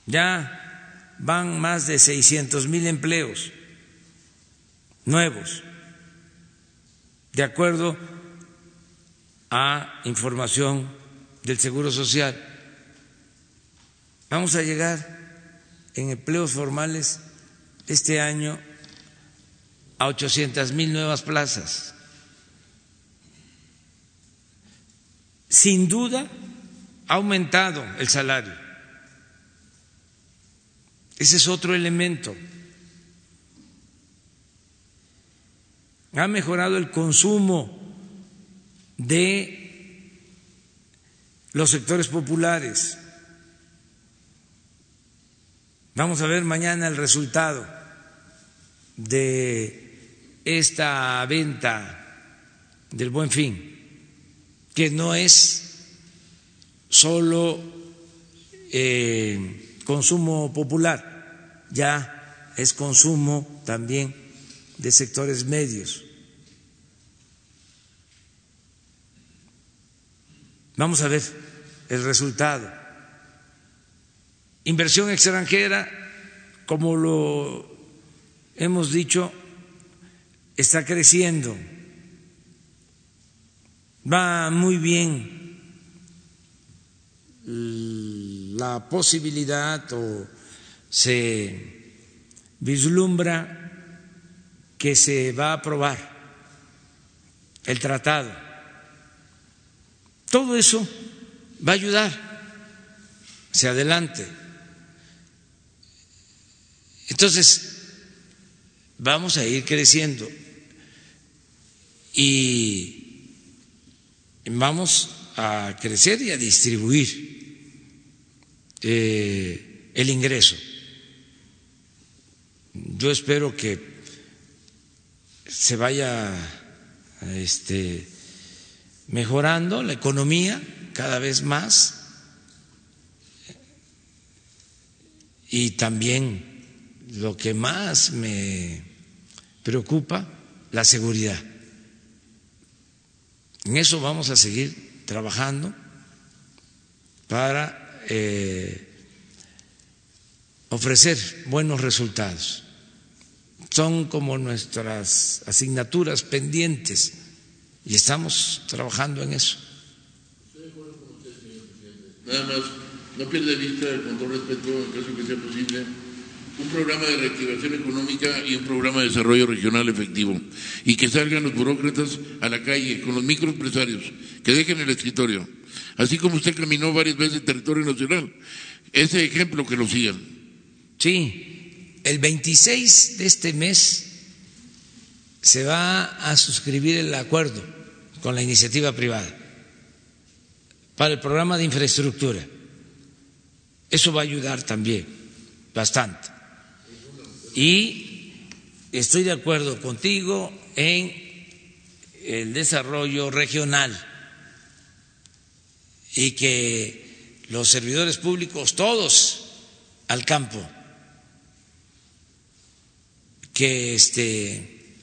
Ya van más de 600 mil empleos nuevos, de acuerdo a información del Seguro Social. Vamos a llegar en empleos formales este año a 800 mil nuevas plazas. Sin duda ha aumentado el salario. Ese es otro elemento. ha mejorado el consumo de los sectores populares. Vamos a ver mañana el resultado de esta venta del buen fin, que no es solo eh, consumo popular, ya es consumo también de sectores medios. Vamos a ver el resultado. Inversión extranjera, como lo hemos dicho, está creciendo Va muy bien la posibilidad o se vislumbra que se va a aprobar el tratado. Todo eso va a ayudar hacia adelante. Entonces, vamos a ir creciendo y vamos a crecer y a distribuir eh, el ingreso. Yo espero que se vaya este, mejorando la economía cada vez más y también lo que más me preocupa, la seguridad. En eso vamos a seguir trabajando para eh, ofrecer buenos resultados. Son como nuestras asignaturas pendientes y estamos trabajando en eso. Nada más, no pierda vista, con todo respeto, en caso que sea posible, un programa de reactivación económica y un programa de desarrollo regional efectivo. Y que salgan los burócratas a la calle con los microempresarios, que dejen el escritorio. Así como usted caminó varias veces en territorio nacional. Ese ejemplo que lo sigan. Sí, el 26 de este mes se va a suscribir el acuerdo con la iniciativa privada para el programa de infraestructura. Eso va a ayudar también bastante. Y estoy de acuerdo contigo en el desarrollo regional. Y que los servidores públicos, todos al campo, que este,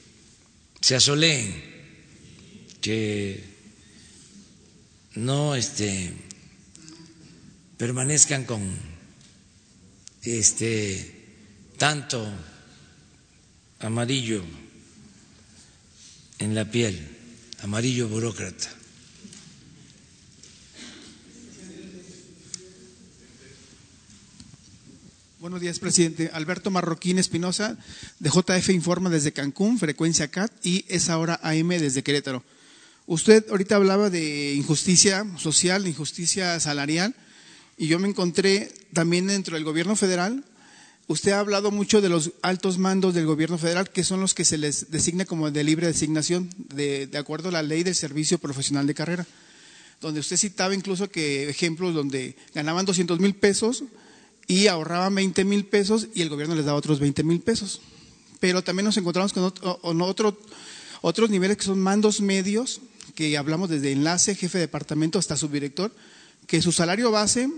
se asoleen, que no este, permanezcan con este tanto amarillo en la piel, amarillo burócrata. Buenos días, presidente. Alberto Marroquín Espinosa, de JF Informa desde Cancún, frecuencia CAT, y es ahora AM desde Querétaro. Usted ahorita hablaba de injusticia social, injusticia salarial, y yo me encontré también dentro del gobierno federal Usted ha hablado mucho de los altos mandos del gobierno federal, que son los que se les designa como de libre designación, de, acuerdo a la ley del servicio profesional de carrera, donde usted citaba incluso que ejemplos donde ganaban 200 mil pesos y ahorraban 20 mil pesos y el gobierno les daba otros 20 mil pesos. Pero también nos encontramos con otros niveles que son mandos medios, que hablamos desde enlace, jefe de departamento hasta subdirector, que su salario base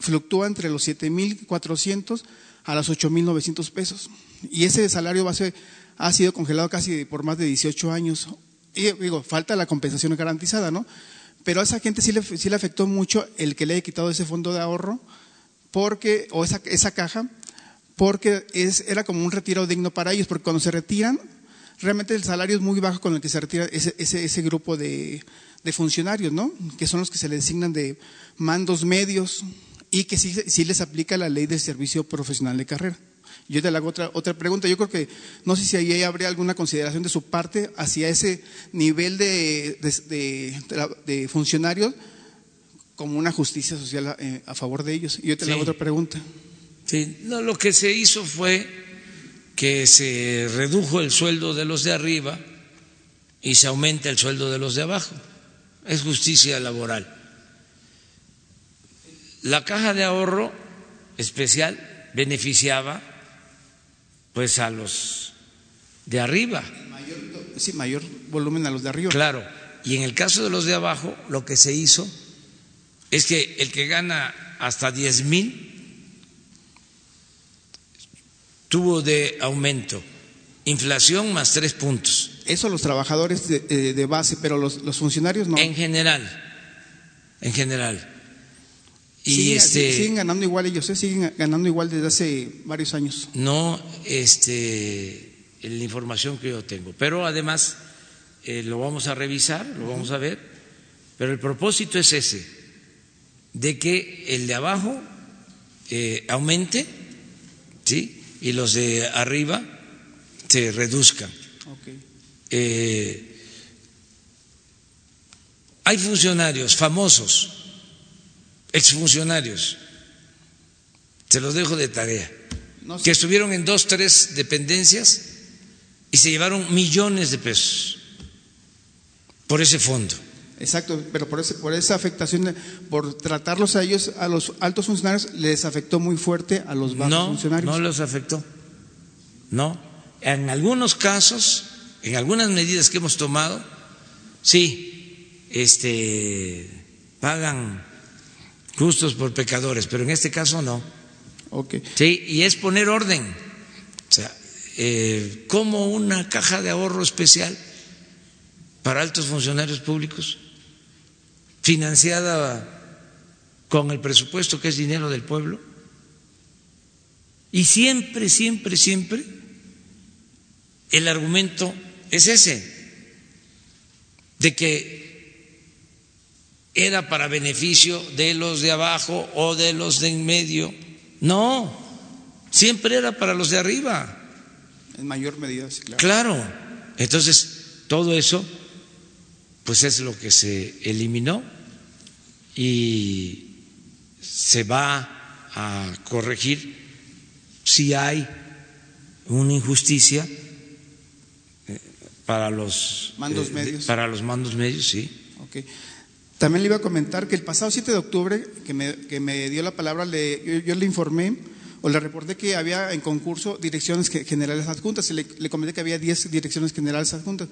fluctúa entre los 7.400 a los 8.900 pesos. Y ese salario base ha sido congelado casi por más de 18 años. Y digo, falta la compensación garantizada, ¿no? Pero a esa gente sí le, sí le afectó mucho el que le haya quitado ese fondo de ahorro, porque, o esa, esa caja, porque es, era como un retiro digno para ellos, porque cuando se retiran, realmente el salario es muy bajo con el que se retira ese, ese, grupo de, de funcionarios, ¿no? Que son los que se le designan de mandos medios, y que sí, les aplica la ley del servicio profesional de carrera. Yo te hago otra, otra pregunta. Yo creo que no sé si ahí habría alguna consideración de su parte hacia ese nivel de, de, funcionarios como una justicia social eh, a, favor de ellos. Y yo te hago otra pregunta. Sí, no, lo que se hizo fue que se redujo el sueldo de los de arriba y se aumenta el sueldo de los de abajo. Es justicia laboral. La caja de ahorro especial beneficiaba pues a los de arriba. Mayor, sí, mayor volumen a los de arriba. Claro, y en el caso de los de abajo, lo que se hizo es que el que gana hasta 10 mil tuvo de aumento inflación más tres puntos. Eso los trabajadores de, de base, pero los, los, funcionarios no. En general, en general. Y siguen, este, siguen ganando igual ellos, ¿eh? siguen ganando igual desde hace varios años. No, este, la información que yo tengo. Pero además eh, lo vamos a revisar, lo vamos a ver. Pero el propósito es ese, de que el de abajo eh, aumente, ¿sí? Y los de arriba se reduzcan. Okay. Eh, hay funcionarios famosos, exfuncionarios, se los dejo de tarea, No sé. que estuvieron en dos, tres dependencias y se llevaron millones de pesos por ese fondo. Exacto, pero por, ese, por esa afectación, por tratarlos a ellos, a los altos funcionarios, les afectó muy fuerte a los bajos No, funcionarios. no los afectó. No. En algunos casos, en algunas medidas que hemos tomado, sí, este, pagan justos por pecadores, pero en este caso no. Ok. Sí, y es poner orden. O sea, eh, como una caja de ahorro especial para altos funcionarios públicos, financiada con el presupuesto que es dinero del pueblo. Y siempre, siempre, siempre el argumento es ese, de que era para beneficio de los de abajo o de los de en medio. No, siempre era para los de arriba. En mayor medida, sí, claro. Claro. Entonces, todo eso, pues es lo que se eliminó y se va a corregir si hay una injusticia eh, para los Mandos eh, medios. para los mandos medios, sí. Ok. También le iba a comentar que el pasado 7 de octubre, que me, que me dio la palabra, le, yo, le informé o le reporté que había en concurso direcciones generales adjuntas y le, comenté que había 10 direcciones generales adjuntas.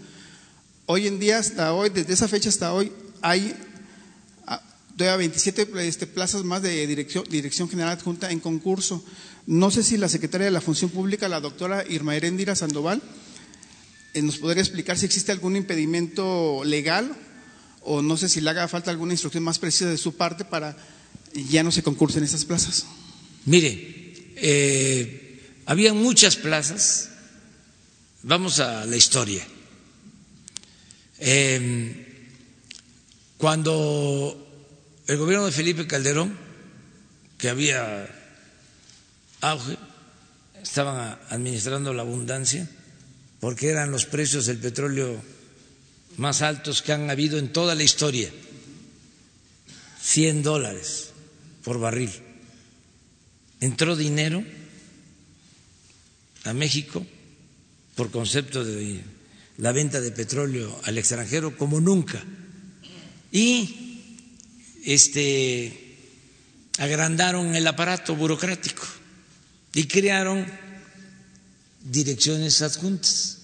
Hoy en día, hasta hoy, desde esa fecha hasta hoy, hay todavía 27 este, plazas más de dirección, dirección general adjunta en concurso. No sé si la secretaria de la Función Pública, la doctora Irma Heréndira Sandoval, eh, nos podría explicar si existe algún impedimento legal o no sé si le haga falta alguna instrucción más precisa de su parte para ya no se concursen esas plazas. Mire, eh, había muchas plazas. Vamos a la historia. Eh, cuando el gobierno de Felipe Calderón, que había auge, estaban administrando la abundancia, porque eran los precios del petróleo más altos que han habido en toda la historia, 100 dólares por barril. Entró dinero a México por concepto de la venta de petróleo al extranjero como nunca. Y este agrandaron el aparato burocrático y crearon direcciones adjuntas,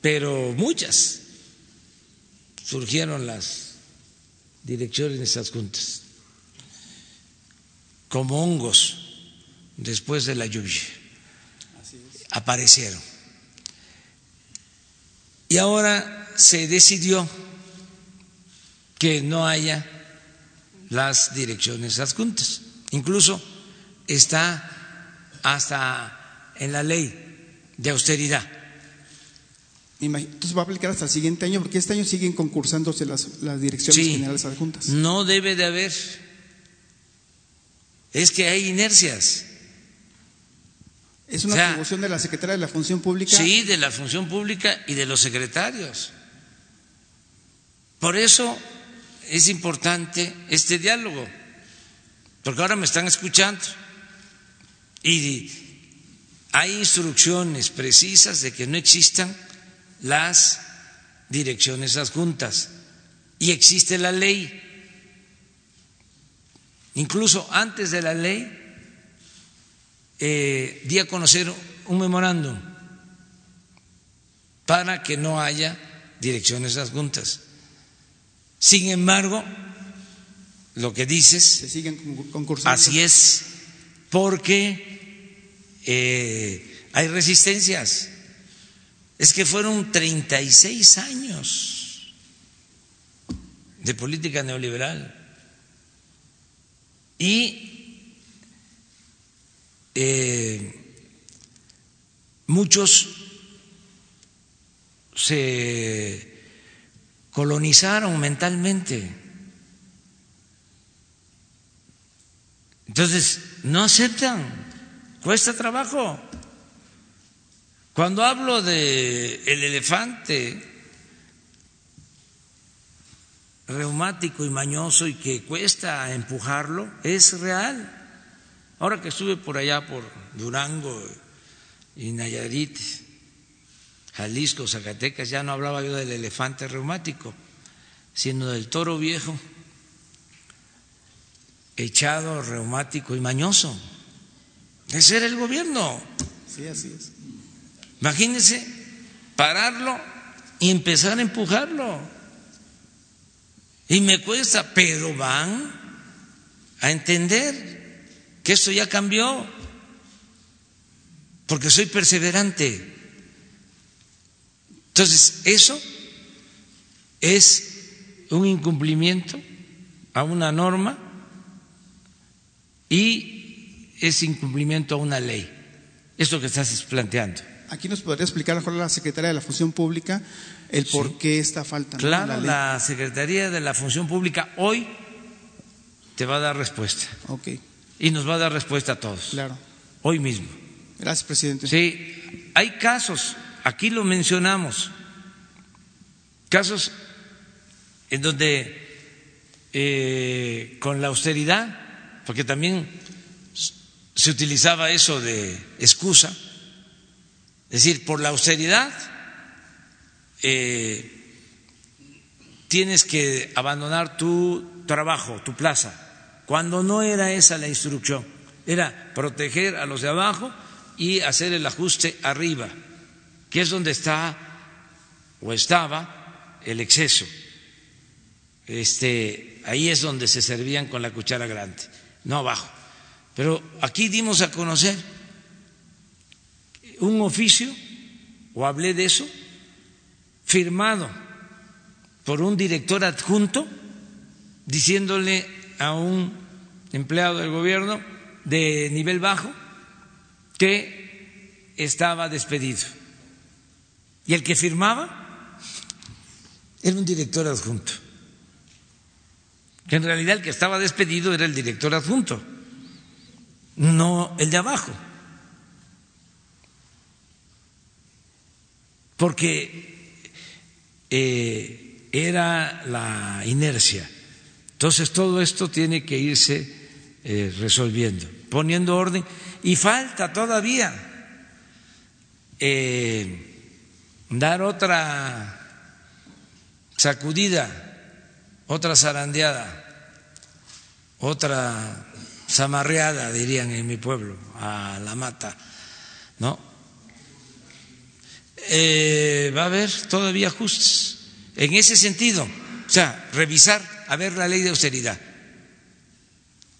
pero muchas surgieron las direcciones adjuntas como hongos después de la lluvia aparecieron y ahora se decidió que no haya las direcciones adjuntas. Incluso está hasta en la ley de austeridad. Entonces va a aplicar hasta el siguiente año, porque este año siguen concursándose las, las direcciones Sí. generales adjuntas. No debe de haber. Es que hay inercias. Es una O sea, atribución de la Secretaría de la Función Pública. Sí, de la función pública y de los secretarios. Por eso es importante este diálogo, porque ahora me están escuchando y hay instrucciones precisas de que no existan las direcciones adjuntas y existe la ley. Incluso antes de la ley eh, di a conocer un memorándum para que no haya direcciones adjuntas. Sin embargo, lo que dices, Se siguen concur- concursando. así es, porque eh, hay resistencias. Es que fueron 36 años de política neoliberal y eh, muchos se colonizaron mentalmente. Entonces, no aceptan, cuesta trabajo. Cuando hablo de el elefante reumático y mañoso y que cuesta empujarlo, es real. Ahora que estuve por allá por Durango y Nayarit, Jalisco, Zacatecas, ya no hablaba yo del elefante reumático, sino del toro viejo, echado, reumático y mañoso. Ese era el gobierno. Sí, así es. Imagínense pararlo y empezar a empujarlo. Y me cuesta, pero van a entender que esto ya cambió, porque soy perseverante. Entonces, eso es un incumplimiento a una norma y es incumplimiento a una ley. Esto que estás planteando. Aquí nos podría explicar mejor la secretaria de la Función Pública el por qué esta falta. Claro, La ley. la Secretaría de la Función Pública hoy te va a dar respuesta Ok, y nos va a dar respuesta a todos, claro. hoy mismo. Gracias, presidente. Sí, hay casos, aquí lo mencionamos, casos en donde eh, con la austeridad, porque también se utilizaba eso de excusa, es decir, por la austeridad eh, tienes que abandonar tu trabajo, tu plaza, cuando no era esa la instrucción, era proteger a los de abajo y hacer el ajuste arriba, que es donde está o estaba el exceso. Este, ahí es donde se servían con la cuchara grande, no abajo. Pero aquí dimos a conocer un oficio, o hablé de eso, firmado por un director adjunto diciéndole a un empleado del gobierno de nivel bajo que estaba despedido. Y el que firmaba era un director adjunto. Que en realidad el que estaba despedido era el director adjunto, no el de abajo. Porque eh, era la inercia. Entonces todo esto tiene que irse eh, resolviendo, poniendo orden. Y falta todavía eh, dar otra sacudida, otra zarandeada, otra zamarreada, dirían en mi pueblo, a la mata, ¿no? Eh, va a haber todavía ajustes en ese sentido, o sea, revisar, a ver la ley de austeridad.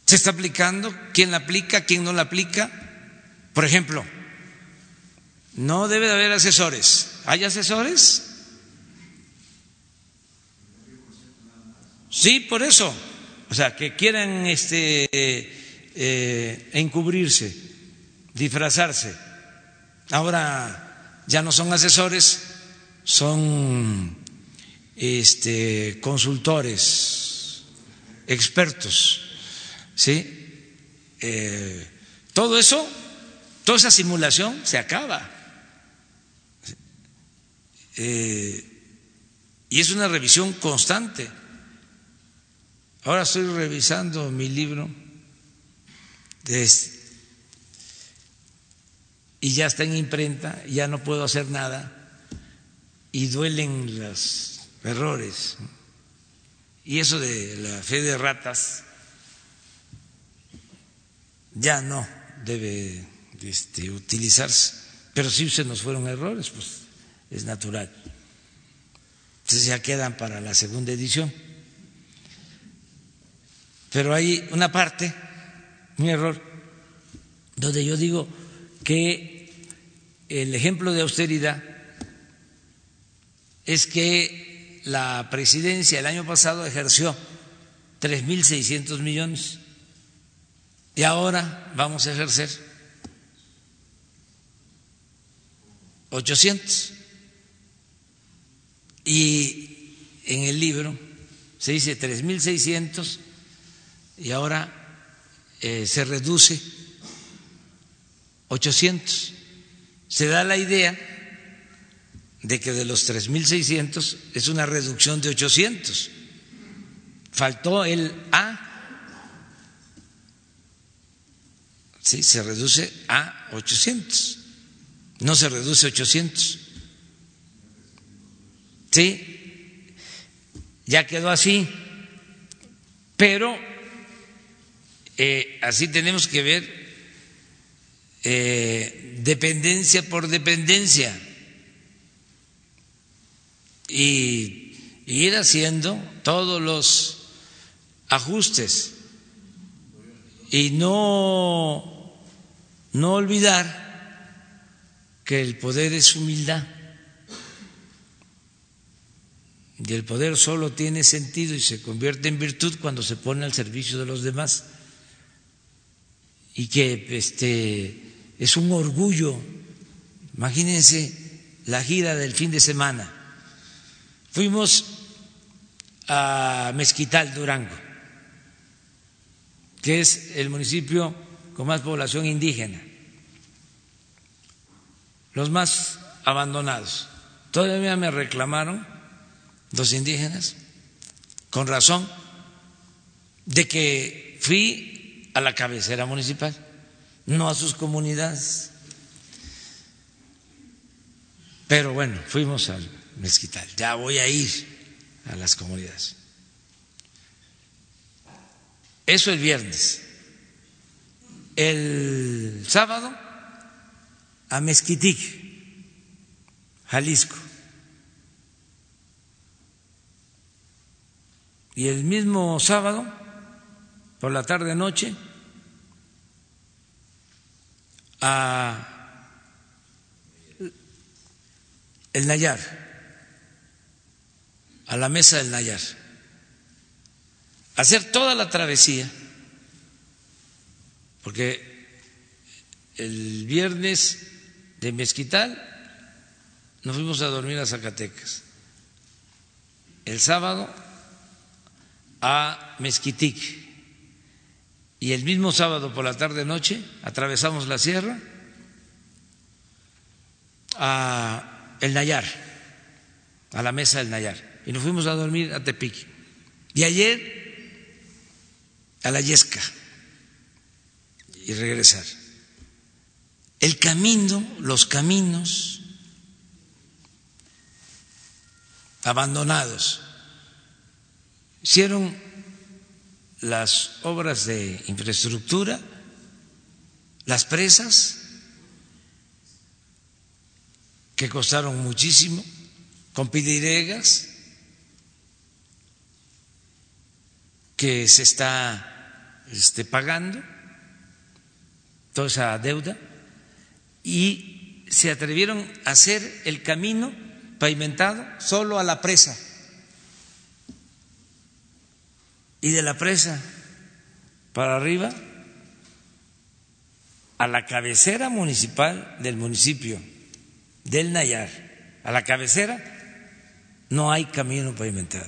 ¿Se está aplicando? ¿Quién la aplica? ¿Quién no la aplica? Por ejemplo, no debe de haber asesores. ¿Hay asesores? Sí, por eso. O sea, que quieran este, eh, encubrirse, disfrazarse. Ahora ya no son asesores, son este, consultores, expertos. ¿Sí? Eh, todo eso, toda esa simulación se acaba. Eh, y es una revisión constante. Ahora estoy revisando mi libro de este, y ya está en imprenta, ya no puedo hacer nada y duelen los errores. Y eso de la fe de ratas ya no debe este, utilizarse. Pero sí se nos fueron errores, pues es natural. Entonces ya quedan para la segunda edición. Pero hay una parte, un error, donde yo digo que el ejemplo de austeridad es que la presidencia el año pasado ejerció 3.600 millones y ahora vamos a ejercer 800. Y en el libro se dice 3.600 y ahora eh, se reduce 800. Se da la idea de que de los 3.600 es una reducción de 800. Faltó el A. Sí, se reduce a 800. No se reduce a 800. Sí, ya quedó así. Pero eh, así tenemos que ver eh, dependencia por dependencia. Y ir haciendo todos los ajustes. Y no, no olvidar que el poder es humildad. Y el poder solo tiene sentido y se convierte en virtud cuando se pone al servicio de los demás. Y que este es un orgullo. Imagínense la gira del fin de semana. Fuimos a Mezquital, Durango, que es el municipio con más población indígena, los más abandonados. Todavía me reclamaron los indígenas, con razón, de que fui a la cabecera municipal, no a sus comunidades. Pero bueno, fuimos al mezquital, ya voy a ir a las comunidades. Eso el viernes. El sábado a Mezquitic, Jalisco. Y el mismo sábado por la tarde noche a el Nayar, a la mesa del Nayar, hacer toda la travesía, porque el viernes de Mezquital nos fuimos a dormir a Zacatecas, el sábado a Mezquitic y el mismo sábado por la tarde noche atravesamos la sierra a el Nayar, a la mesa del Nayar, y nos fuimos a dormir a Tepic. Y ayer a la Yesca y regresar. El camino, los caminos abandonados, hicieron las obras de infraestructura, las presas, que costaron muchísimo, con pidiregas, que se está este, pagando toda esa deuda, y se atrevieron a hacer el camino pavimentado solo a la presa y de la presa para arriba a la cabecera municipal del municipio del Nayar, a la cabecera, no hay camino pavimentado.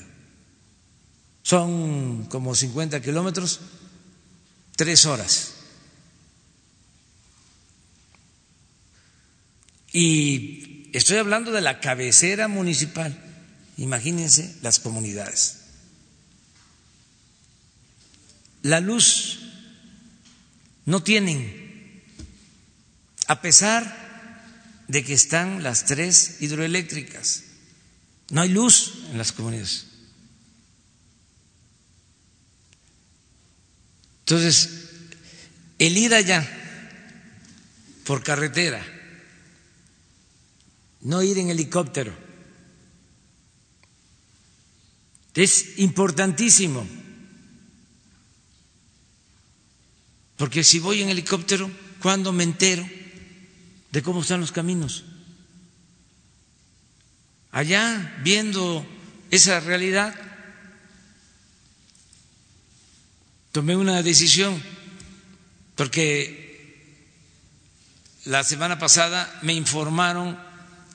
Son como 50 kilómetros, tres horas. Y estoy hablando de la cabecera municipal. Imagínense las comunidades la luz no tienen, a pesar de que están las tres hidroeléctricas. No hay luz en las comunidades. Entonces, el ir allá por carretera, no ir en helicóptero. Es importantísimo, porque si voy en helicóptero, ¿cuándo me entero de cómo están los caminos? Allá, viendo esa realidad, tomé una decisión, porque la semana pasada me informaron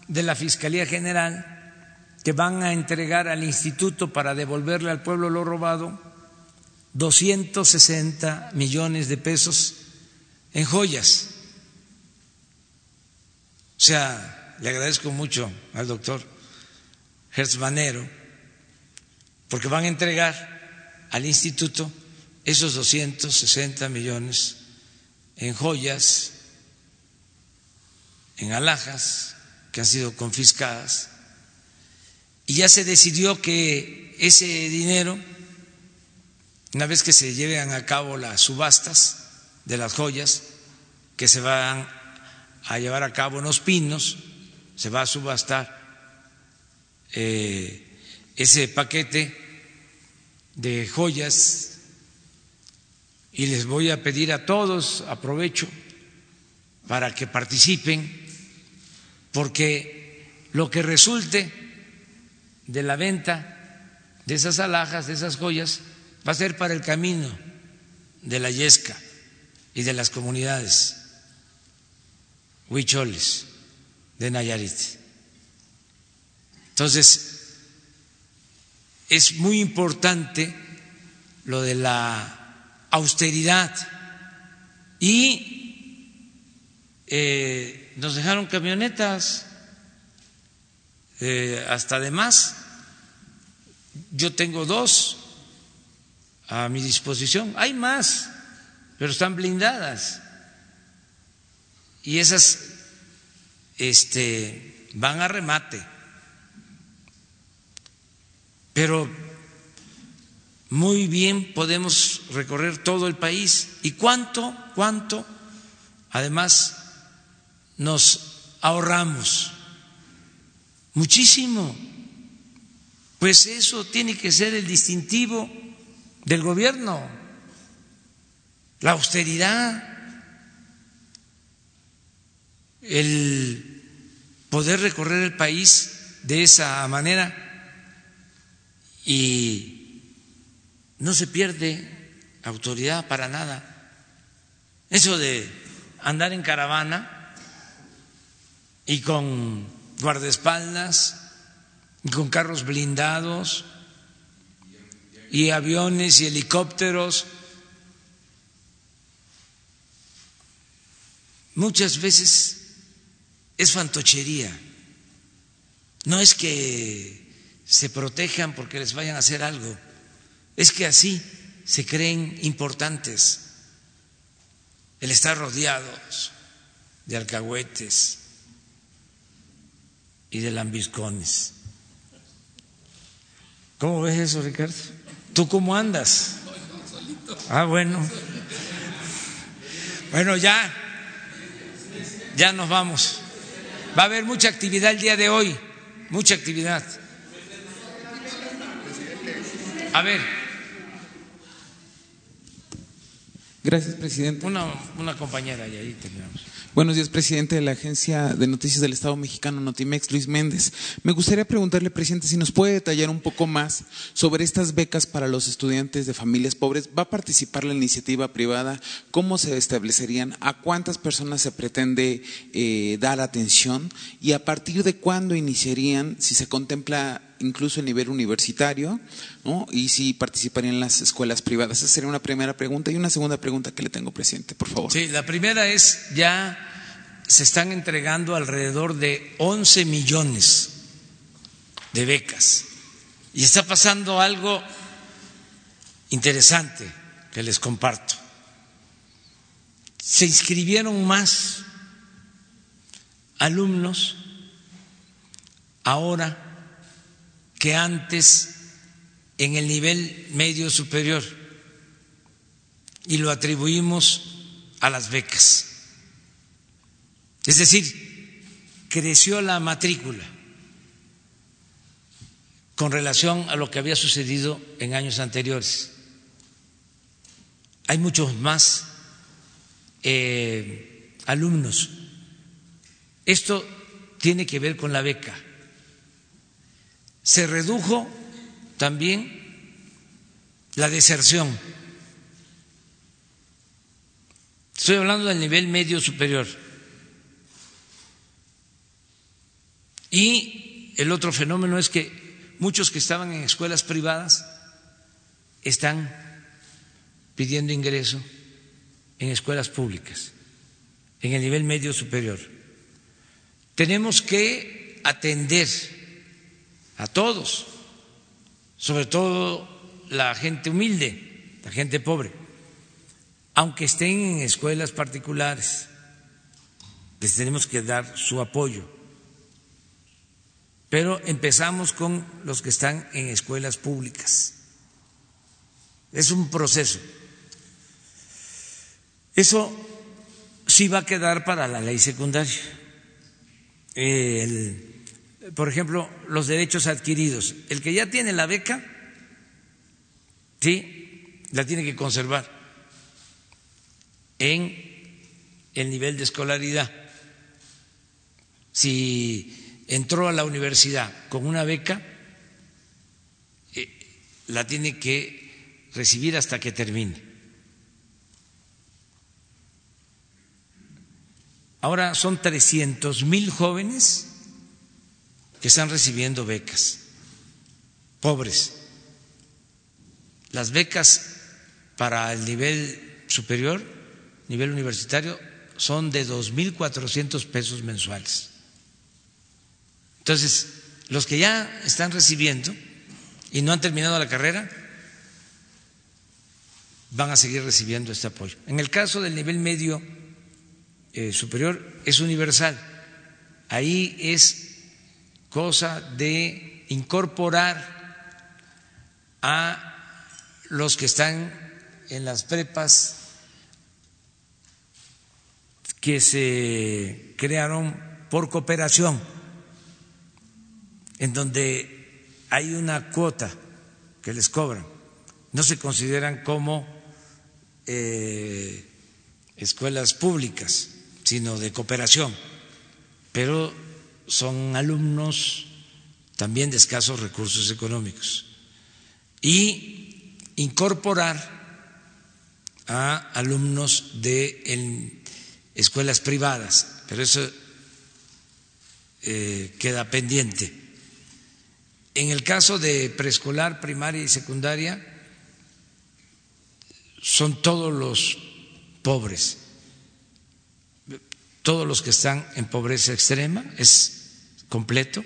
de la Fiscalía General que van a entregar al instituto para devolverle al pueblo lo robado 260 millones de pesos en joyas. O sea, le agradezco mucho al doctor Hertzmanero porque van a entregar al instituto esos 260 millones en joyas, en alhajas que han sido confiscadas y ya se decidió que ese dinero, una vez que se lleven a cabo las subastas de las joyas, que se van a llevar a cabo en los pinos, se va a subastar eh, ese paquete de joyas y les voy a pedir a todos, aprovecho, para que participen, porque lo que resulte de la venta de esas alhajas, de esas joyas, va a ser para el camino de la Yesca y de las comunidades huicholes de Nayarit. Entonces, es muy importante lo de la austeridad y eh, nos dejaron camionetas eh, hasta de más. Yo tengo dos a mi disposición. Hay más, pero están blindadas. Y esas este, van a remate. Pero muy bien podemos recorrer todo el país. ¿Y cuánto, cuánto, además, nos ahorramos? Muchísimo. Pues eso tiene que ser el distintivo del gobierno, la austeridad, el poder recorrer el país de esa manera y no se pierde autoridad para nada. Eso de andar en caravana y con guardaespaldas, con carros blindados y aviones y helicópteros. Muchas veces es fantochería. No es que se protejan porque les vayan a hacer algo, es que así se creen importantes. El estar rodeados de alcahuetes, y de lambiscones. ¿Cómo ves eso, Ricardo? ¿Tú cómo andas? Ah, bueno. Bueno, ya, ya nos vamos. Va a haber mucha actividad el día de hoy, mucha actividad. A ver. Gracias, presidente. Una, una compañera y ahí terminamos. Buenos días, presidente de la Agencia de Noticias del Estado Mexicano, Notimex, Luis Méndez. Me gustaría preguntarle, presidente, si nos puede detallar un poco más sobre estas becas para los estudiantes de familias pobres. ¿Va a participar la iniciativa privada? ¿Cómo se establecerían? ¿A cuántas personas se pretende eh, dar atención? ¿Y a partir de cuándo iniciarían, si se contempla incluso a nivel universitario, ¿no? y si participarían en las escuelas privadas. Esa sería una primera pregunta. Y una segunda pregunta que le tengo, presidente, por favor. Sí, la primera es, ya se están entregando alrededor de 11 millones de becas. Y está pasando algo interesante que les comparto. Se inscribieron más alumnos ahora que antes en el nivel medio superior y lo atribuimos a las becas. Es decir, creció la matrícula con relación a lo que había sucedido en años anteriores. Hay muchos más eh, alumnos. Esto tiene que ver con la beca. Se redujo también la deserción. Estoy hablando del nivel medio superior. Y el otro fenómeno es que muchos que estaban en escuelas privadas están pidiendo ingreso en escuelas públicas, en el nivel medio superior. Tenemos que atender a todos, sobre todo la gente humilde, la gente pobre, aunque estén en escuelas particulares, les tenemos que dar su apoyo pero empezamos con los que están en escuelas públicas. Es un proceso. Eso sí va a quedar para la ley secundaria. Por ejemplo, los derechos adquiridos. El que ya tiene la beca, sí, la tiene que conservar en el nivel de escolaridad. Si entró a la universidad con una beca, eh, la tiene que recibir hasta que termine. Ahora son 300 mil jóvenes que están recibiendo becas, pobres. Las becas para el nivel superior, nivel universitario, son de 2.400 pesos mensuales. Entonces, los que ya están recibiendo y no han terminado la carrera, van a seguir recibiendo este apoyo. En el caso del nivel medio eh, superior, es universal. Ahí es cosa de incorporar a los que están en las prepas que se crearon por cooperación en donde hay una cuota que les cobran, no se consideran como eh, escuelas públicas, sino de cooperación, pero son alumnos también de escasos recursos económicos. Y incorporar a alumnos de escuelas privadas, pero eso eh, queda pendiente. En el caso de preescolar, primaria y secundaria, son todos los pobres, todos los que están en pobreza extrema, es completo,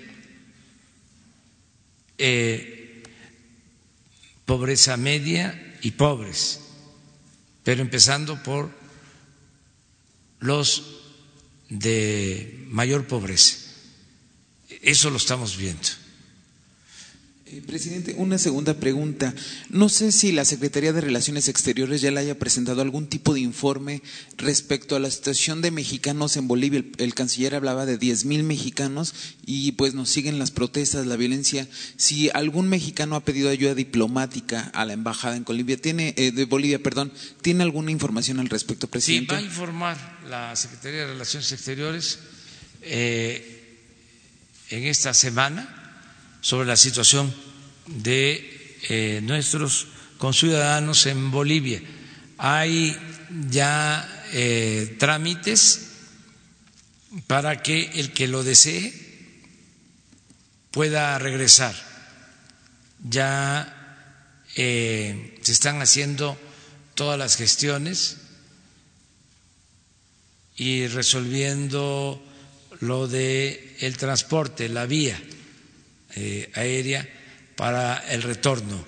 eh, pobreza media y pobres, pero empezando por los de mayor pobreza. Eso lo estamos viendo. Eh, presidente, una segunda pregunta. No sé si la Secretaría de Relaciones Exteriores ya le haya presentado algún tipo de informe respecto a la situación de mexicanos en Bolivia. El, canciller hablaba de 10 mil mexicanos y pues nos siguen las protestas, la violencia. Si algún mexicano ha pedido ayuda diplomática a la embajada en Bolivia, tiene eh, de Bolivia, perdón, ¿tiene alguna información al respecto, presidente? Sí, va a informar la Secretaría de Relaciones Exteriores eh, en esta semana sobre la situación de eh, nuestros conciudadanos en Bolivia. Hay ya eh, trámites para que el que lo desee pueda regresar. Ya eh, se están haciendo todas las gestiones y resolviendo lo de el transporte, la vía aérea para el retorno.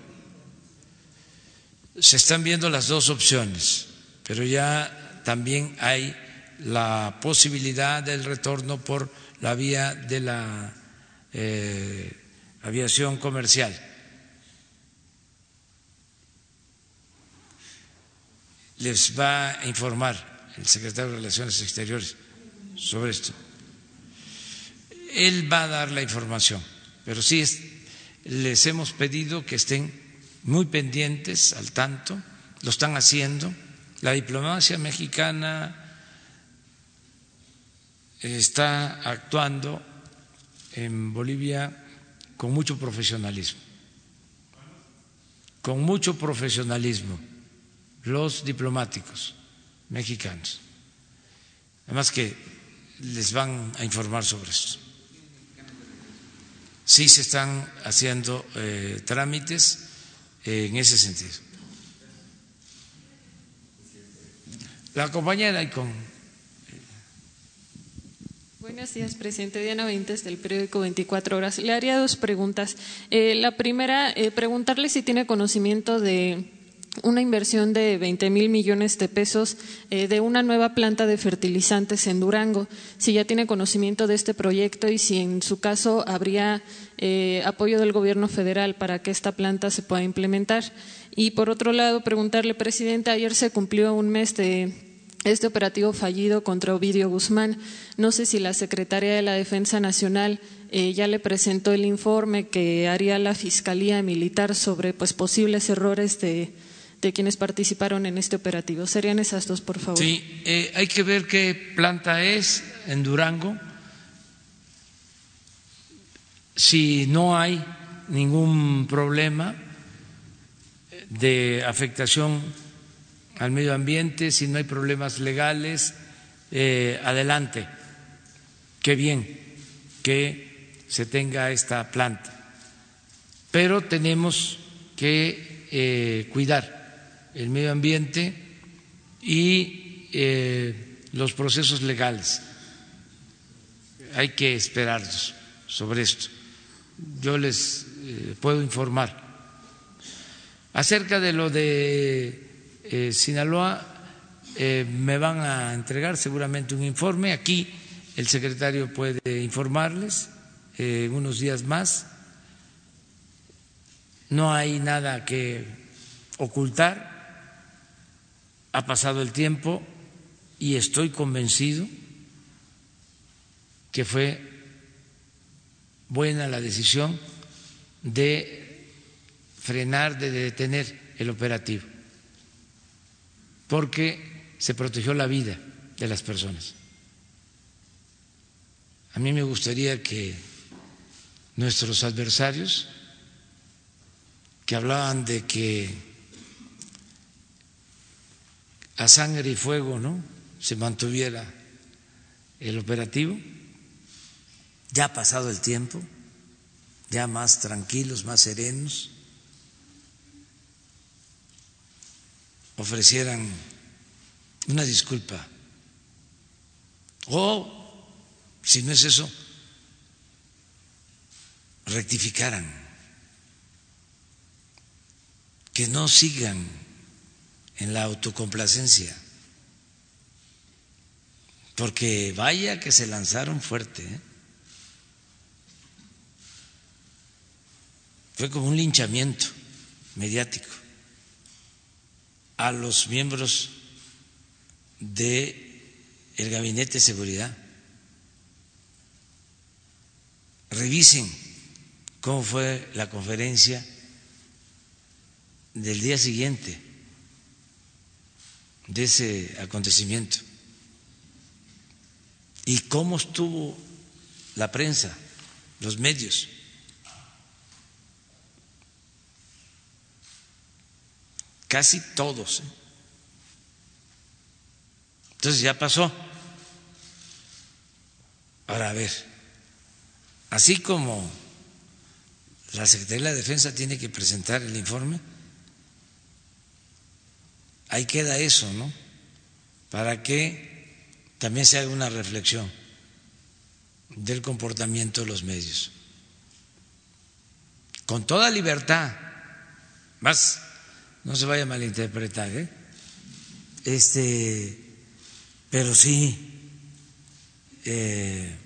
Se están viendo las dos opciones, pero ya también hay la posibilidad del retorno por la vía de la eh, aviación comercial. Les va a informar el secretario de Relaciones Exteriores sobre esto. Él va a dar la información, pero sí es, les hemos pedido que estén muy pendientes, al tanto, lo están haciendo. La diplomacia mexicana está actuando en Bolivia con mucho profesionalismo, con mucho profesionalismo, los diplomáticos mexicanos. Además que les van a informar sobre esto. Sí se están haciendo eh, trámites en ese sentido. La compañera y con Buenos días, presidente. Diana Veintes, del periódico 24 Horas. Le haría dos preguntas. Eh, la primera, eh, preguntarle si tiene conocimiento de una inversión de 20 mil millones de pesos eh, de una nueva planta de fertilizantes en Durango, si ya tiene conocimiento de este proyecto y si en su caso habría eh, apoyo del gobierno federal para que esta planta se pueda implementar. Y por otro lado, preguntarle, presidente, ayer se cumplió un mes de este operativo fallido contra Ovidio Guzmán. No sé si la Secretaría de la Defensa Nacional eh, ya le presentó el informe que haría la Fiscalía Militar sobre pues, posibles errores de quienes participaron en este operativo. Serían esas dos, por favor. Sí, eh, hay que ver qué planta es en Durango. Si no hay ningún problema de afectación al medio ambiente, si no hay problemas legales, eh, adelante. Qué bien que se tenga esta planta. Pero tenemos que eh, cuidar el medio ambiente y eh, los procesos legales. Hay que esperarlos sobre esto. Yo les eh, puedo informar. Acerca de lo de eh, Sinaloa, me van a entregar seguramente un informe. Aquí el secretario puede informarles unos días más. No hay nada que ocultar ha pasado el tiempo y estoy convencido que fue buena la decisión de frenar, de detener el operativo, porque se protegió la vida de las personas. A mí me gustaría que nuestros adversarios, que hablaban de que a sangre y fuego, ¿no? Se mantuviera el operativo. Ya ha pasado el tiempo, ya más tranquilos, más serenos, ofrecieran una disculpa. O, si no es eso, rectificaran, que no sigan en la autocomplacencia. Porque vaya que se lanzaron fuerte. ¿eh? Fue como un linchamiento mediático a los miembros de el gabinete de seguridad. Revisen cómo fue la conferencia del día siguiente de ese acontecimiento y cómo estuvo la prensa, los medios. Casi todos. ¿eh? Entonces ya pasó. Ahora a ver, así como la Secretaría de la Defensa tiene que presentar el informe, ahí queda eso, ¿no? Para que también se haga una reflexión del comportamiento de los medios. Con toda libertad, más no se vaya a malinterpretar, ¿eh? Este, pero sí eh,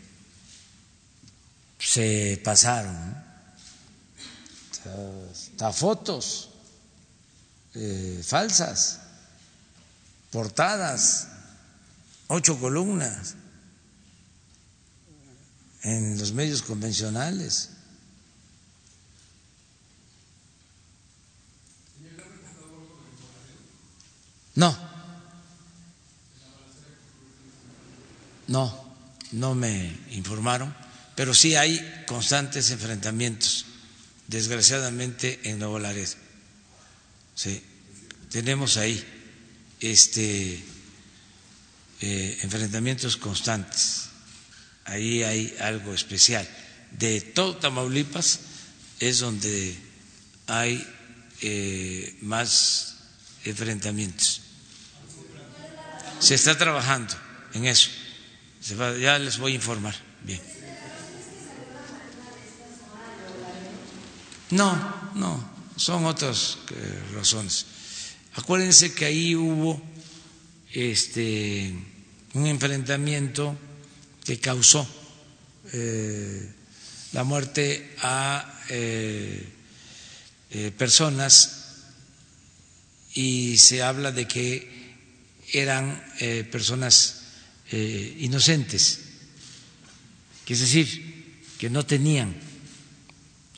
se pasaron, hasta fotos eh, falsas portadas, ocho columnas, en los medios convencionales. No, no, no me informaron, pero sí hay constantes enfrentamientos, desgraciadamente en Nuevo Laredo. Sí, tenemos ahí este eh, enfrentamientos constantes. Ahí hay algo especial. De todo Tamaulipas es donde hay eh, más enfrentamientos. Se está trabajando en eso. ya les voy a informar. Bien. No, no, son otras eh, razones. Acuérdense que ahí hubo este, un enfrentamiento que causó eh, la muerte a eh, eh, personas y se habla de que eran personas inocentes, es decir, que no tenían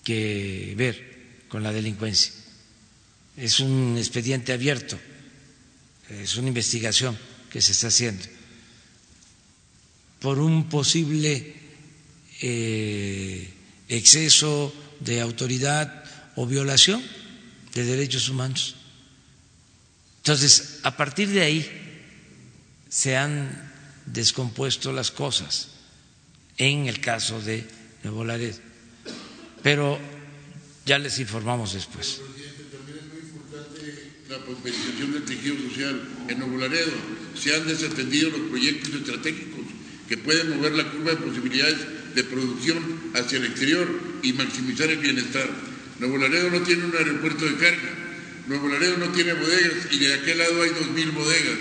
que ver con la delincuencia. Es un expediente abierto es una investigación que se está haciendo por un posible eh, exceso de autoridad o violación de derechos humanos. Entonces, a partir de ahí se han descompuesto las cosas en el caso de Nuevo pero ya les informamos después la prosperización del tejido social en Nuevo Laredo. Se han desatendido los proyectos estratégicos que pueden mover la curva de posibilidades de producción hacia el exterior y maximizar el bienestar. Nuevo Laredo no tiene un aeropuerto de carga. Nuevo Laredo no tiene bodegas y de aquel lado hay dos mil bodegas.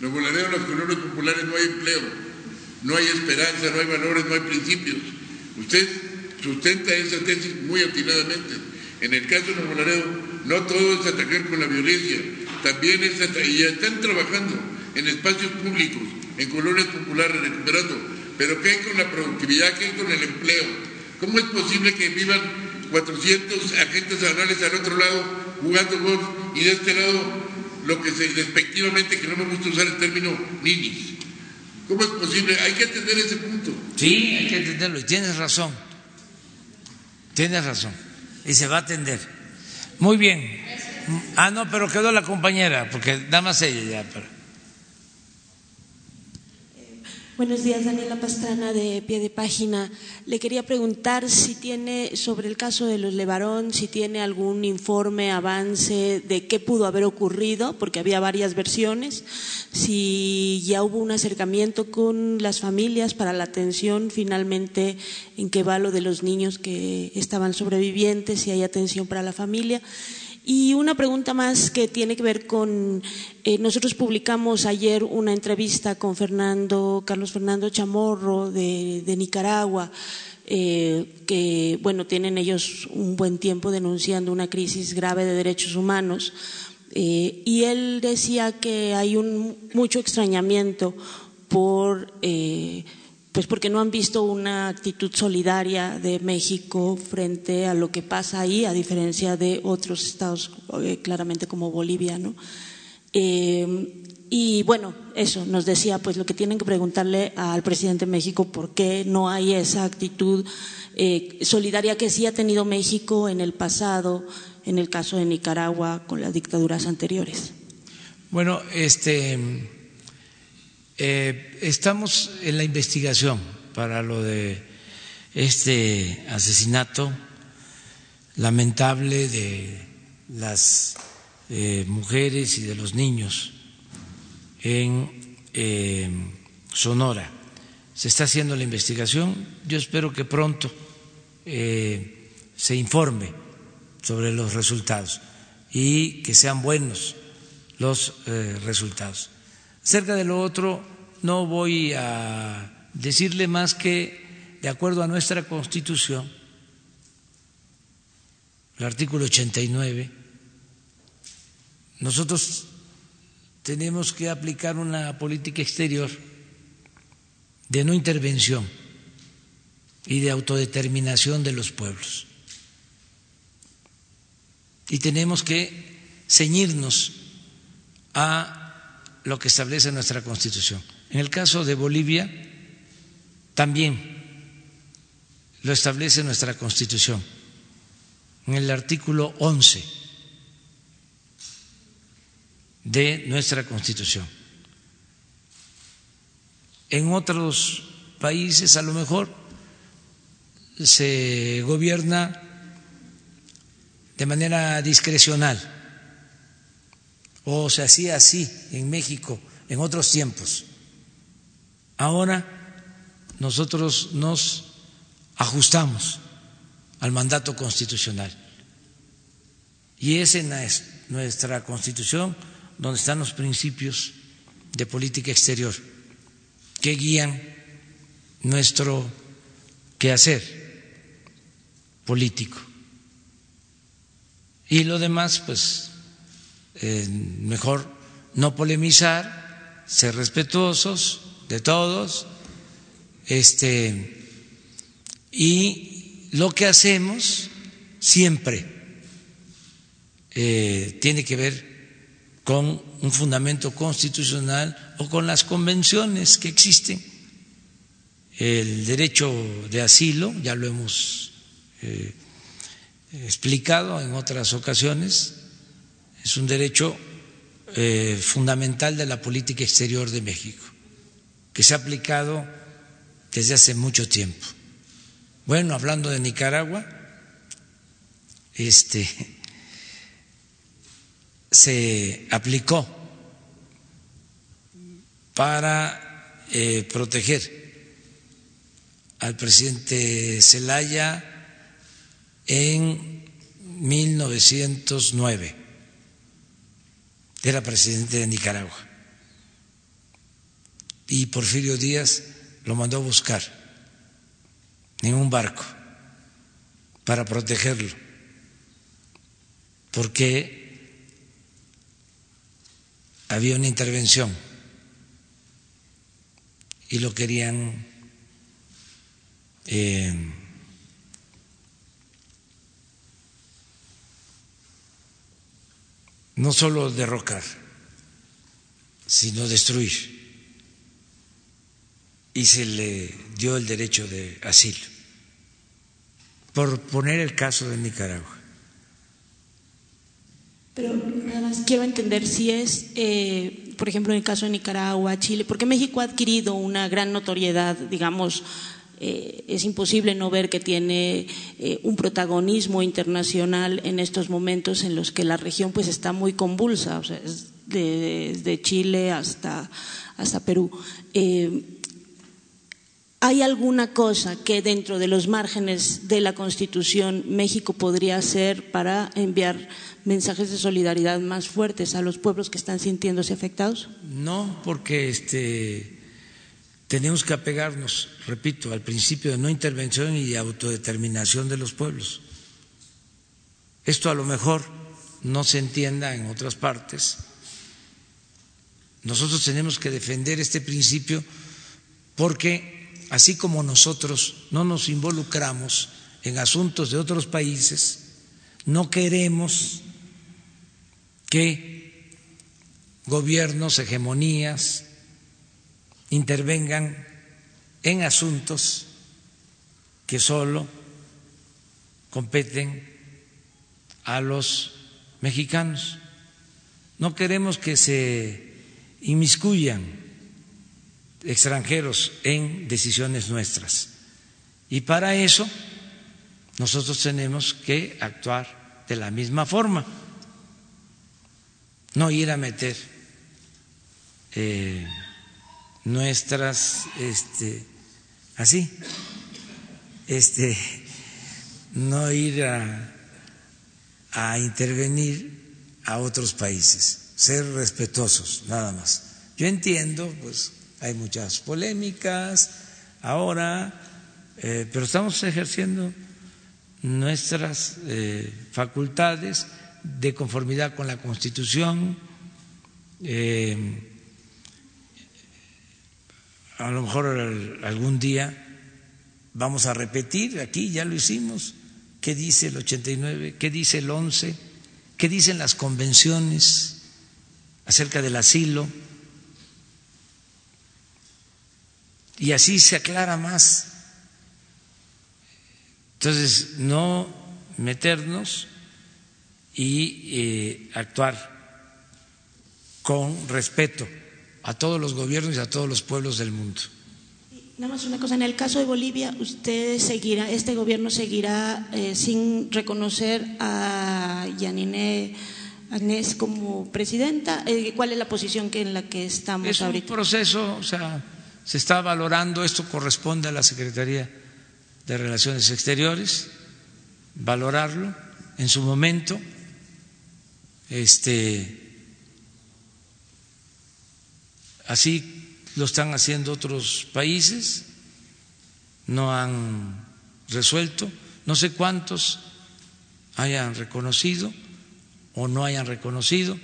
Nuevo Laredo, en las colonias populares no hay empleo, no hay esperanza, no hay valores, no hay principios. Usted sustenta esa tesis muy atinadamente. En el caso de Nuevo Laredo, no todo es atacar con la violencia, también es y ya están trabajando en espacios públicos, en colonias populares, recuperando. Pero ¿qué hay con la productividad? ¿Qué hay con el empleo? ¿Cómo es posible que vivan 400 agentes anuales al otro lado jugando golf y de este lado lo que se despectivamente, que no me gusta usar el término, ninis? ¿Cómo es posible? Hay que atender ese punto. Sí, hay que atenderlo y tienes razón. Tienes razón. Y se va a atender. Muy bien. Ah, no, pero quedó la compañera, porque nada más ella ya. Buenos días, Daniela Pastrana de Pie de Página. Le quería preguntar si tiene, sobre el caso de los Levarón, si tiene algún informe, avance de qué pudo haber ocurrido, porque había varias versiones, si ya hubo un acercamiento con las familias para la atención, finalmente en qué va lo de los niños que estaban sobrevivientes, si hay atención para la familia. Y una pregunta más que tiene que ver con, eh, nosotros publicamos ayer una entrevista con Fernando, Carlos Fernando Chamorro de, Nicaragua, eh, que, bueno, tienen ellos un buen tiempo denunciando una crisis grave de derechos humanos. Eh, y él decía que hay un, mucho extrañamiento por pues porque no han visto una actitud solidaria de México frente a lo que pasa ahí, a diferencia de otros estados, eh, claramente como Bolivia, ¿no? Eh, y bueno, eso nos decía, pues lo que tienen que preguntarle al presidente de México por qué no hay esa actitud eh, solidaria que sí ha tenido México en el pasado, en el caso de Nicaragua, con las dictaduras anteriores. Bueno, este eh, estamos en la investigación para lo de este asesinato lamentable de las eh, mujeres y de los niños en eh, Sonora. Se está haciendo la investigación. Yo espero que pronto se informe sobre los resultados y que sean buenos los resultados. Cerca de lo otro, no voy a decirle más que, de acuerdo a nuestra Constitución, el artículo 89, nosotros tenemos que aplicar una política exterior de no intervención y de autodeterminación de los pueblos. Y tenemos que ceñirnos a lo que establece nuestra Constitución. En el caso de Bolivia, también lo establece nuestra Constitución, en el artículo 11 de nuestra Constitución. En otros países a lo mejor se gobierna de manera discrecional o se hacía así en México en otros tiempos. Ahora nosotros nos ajustamos al mandato constitucional y es en nuestra constitución donde están los principios de política exterior que guían nuestro quehacer político. Y lo demás, pues, eh, mejor no polemizar, ser respetuosos de todos, este, y lo que hacemos siempre eh, tiene que ver con un fundamento constitucional o con las convenciones que existen. El derecho de asilo, ya lo hemos eh, explicado en otras ocasiones, es un derecho eh, fundamental de la política exterior de México, que se ha aplicado desde hace mucho tiempo. Bueno, hablando de Nicaragua, este se aplicó para eh, proteger al presidente Zelaya en 1909. Era presidente de Nicaragua. Y Porfirio Díaz lo mandó a buscar en un barco para protegerlo, porque había una intervención y lo querían eh, no solo derrocar, sino destruir. Y se le dio el derecho de asilo, por poner el caso de Nicaragua. Pero nada más quiero entender si es, eh, por ejemplo, en el caso de Nicaragua, Chile, porque México ha adquirido una gran notoriedad, digamos, eh, es imposible no ver que tiene eh, un protagonismo internacional en estos momentos en los que la región pues está muy convulsa, desde Chile hasta, hasta Perú. ¿Hay alguna cosa que dentro de los márgenes de la Constitución México podría hacer para enviar mensajes de solidaridad más fuertes a los pueblos que están sintiéndose afectados? No, porque este, tenemos que apegarnos, repito, al principio de no intervención y de autodeterminación de los pueblos. Esto a lo mejor no se entienda en otras partes. Nosotros tenemos que defender este principio porque así como nosotros no nos involucramos en asuntos de otros países, no queremos que gobiernos, hegemonías intervengan en asuntos que solo competen a los mexicanos. No queremos que se inmiscuyan extranjeros en decisiones nuestras. Y para eso nosotros tenemos que actuar de la misma forma no ir a meter eh, nuestras, este, así, este, no ir a, a intervenir a otros países, ser respetuosos, nada más. Yo entiendo, pues hay muchas polémicas ahora, eh, pero estamos ejerciendo nuestras eh, facultades de conformidad con la Constitución. Eh, a lo mejor algún día vamos a repetir aquí, ya lo hicimos, qué dice el 89, qué dice el 11, qué dicen las convenciones acerca del asilo. Y así se aclara más. Entonces, no meternos y eh, actuar con respeto a todos los gobiernos y a todos los pueblos del mundo. Nada más una cosa, en el caso de Bolivia, usted seguirá, este gobierno seguirá eh, sin reconocer a Yanine Agnés como presidenta. Eh, ¿Cuál es la posición que en la que estamos es ahorita? Es un proceso, o sea, se está valorando, esto corresponde a la Secretaría de Relaciones Exteriores, valorarlo en su momento. Este, así lo están haciendo otros países, no han resuelto, no sé cuántos hayan reconocido o no hayan reconocido.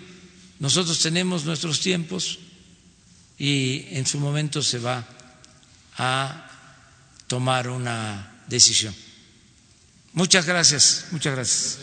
Nosotros tenemos nuestros tiempos y en su momento se va a tomar una decisión. Muchas gracias, muchas gracias.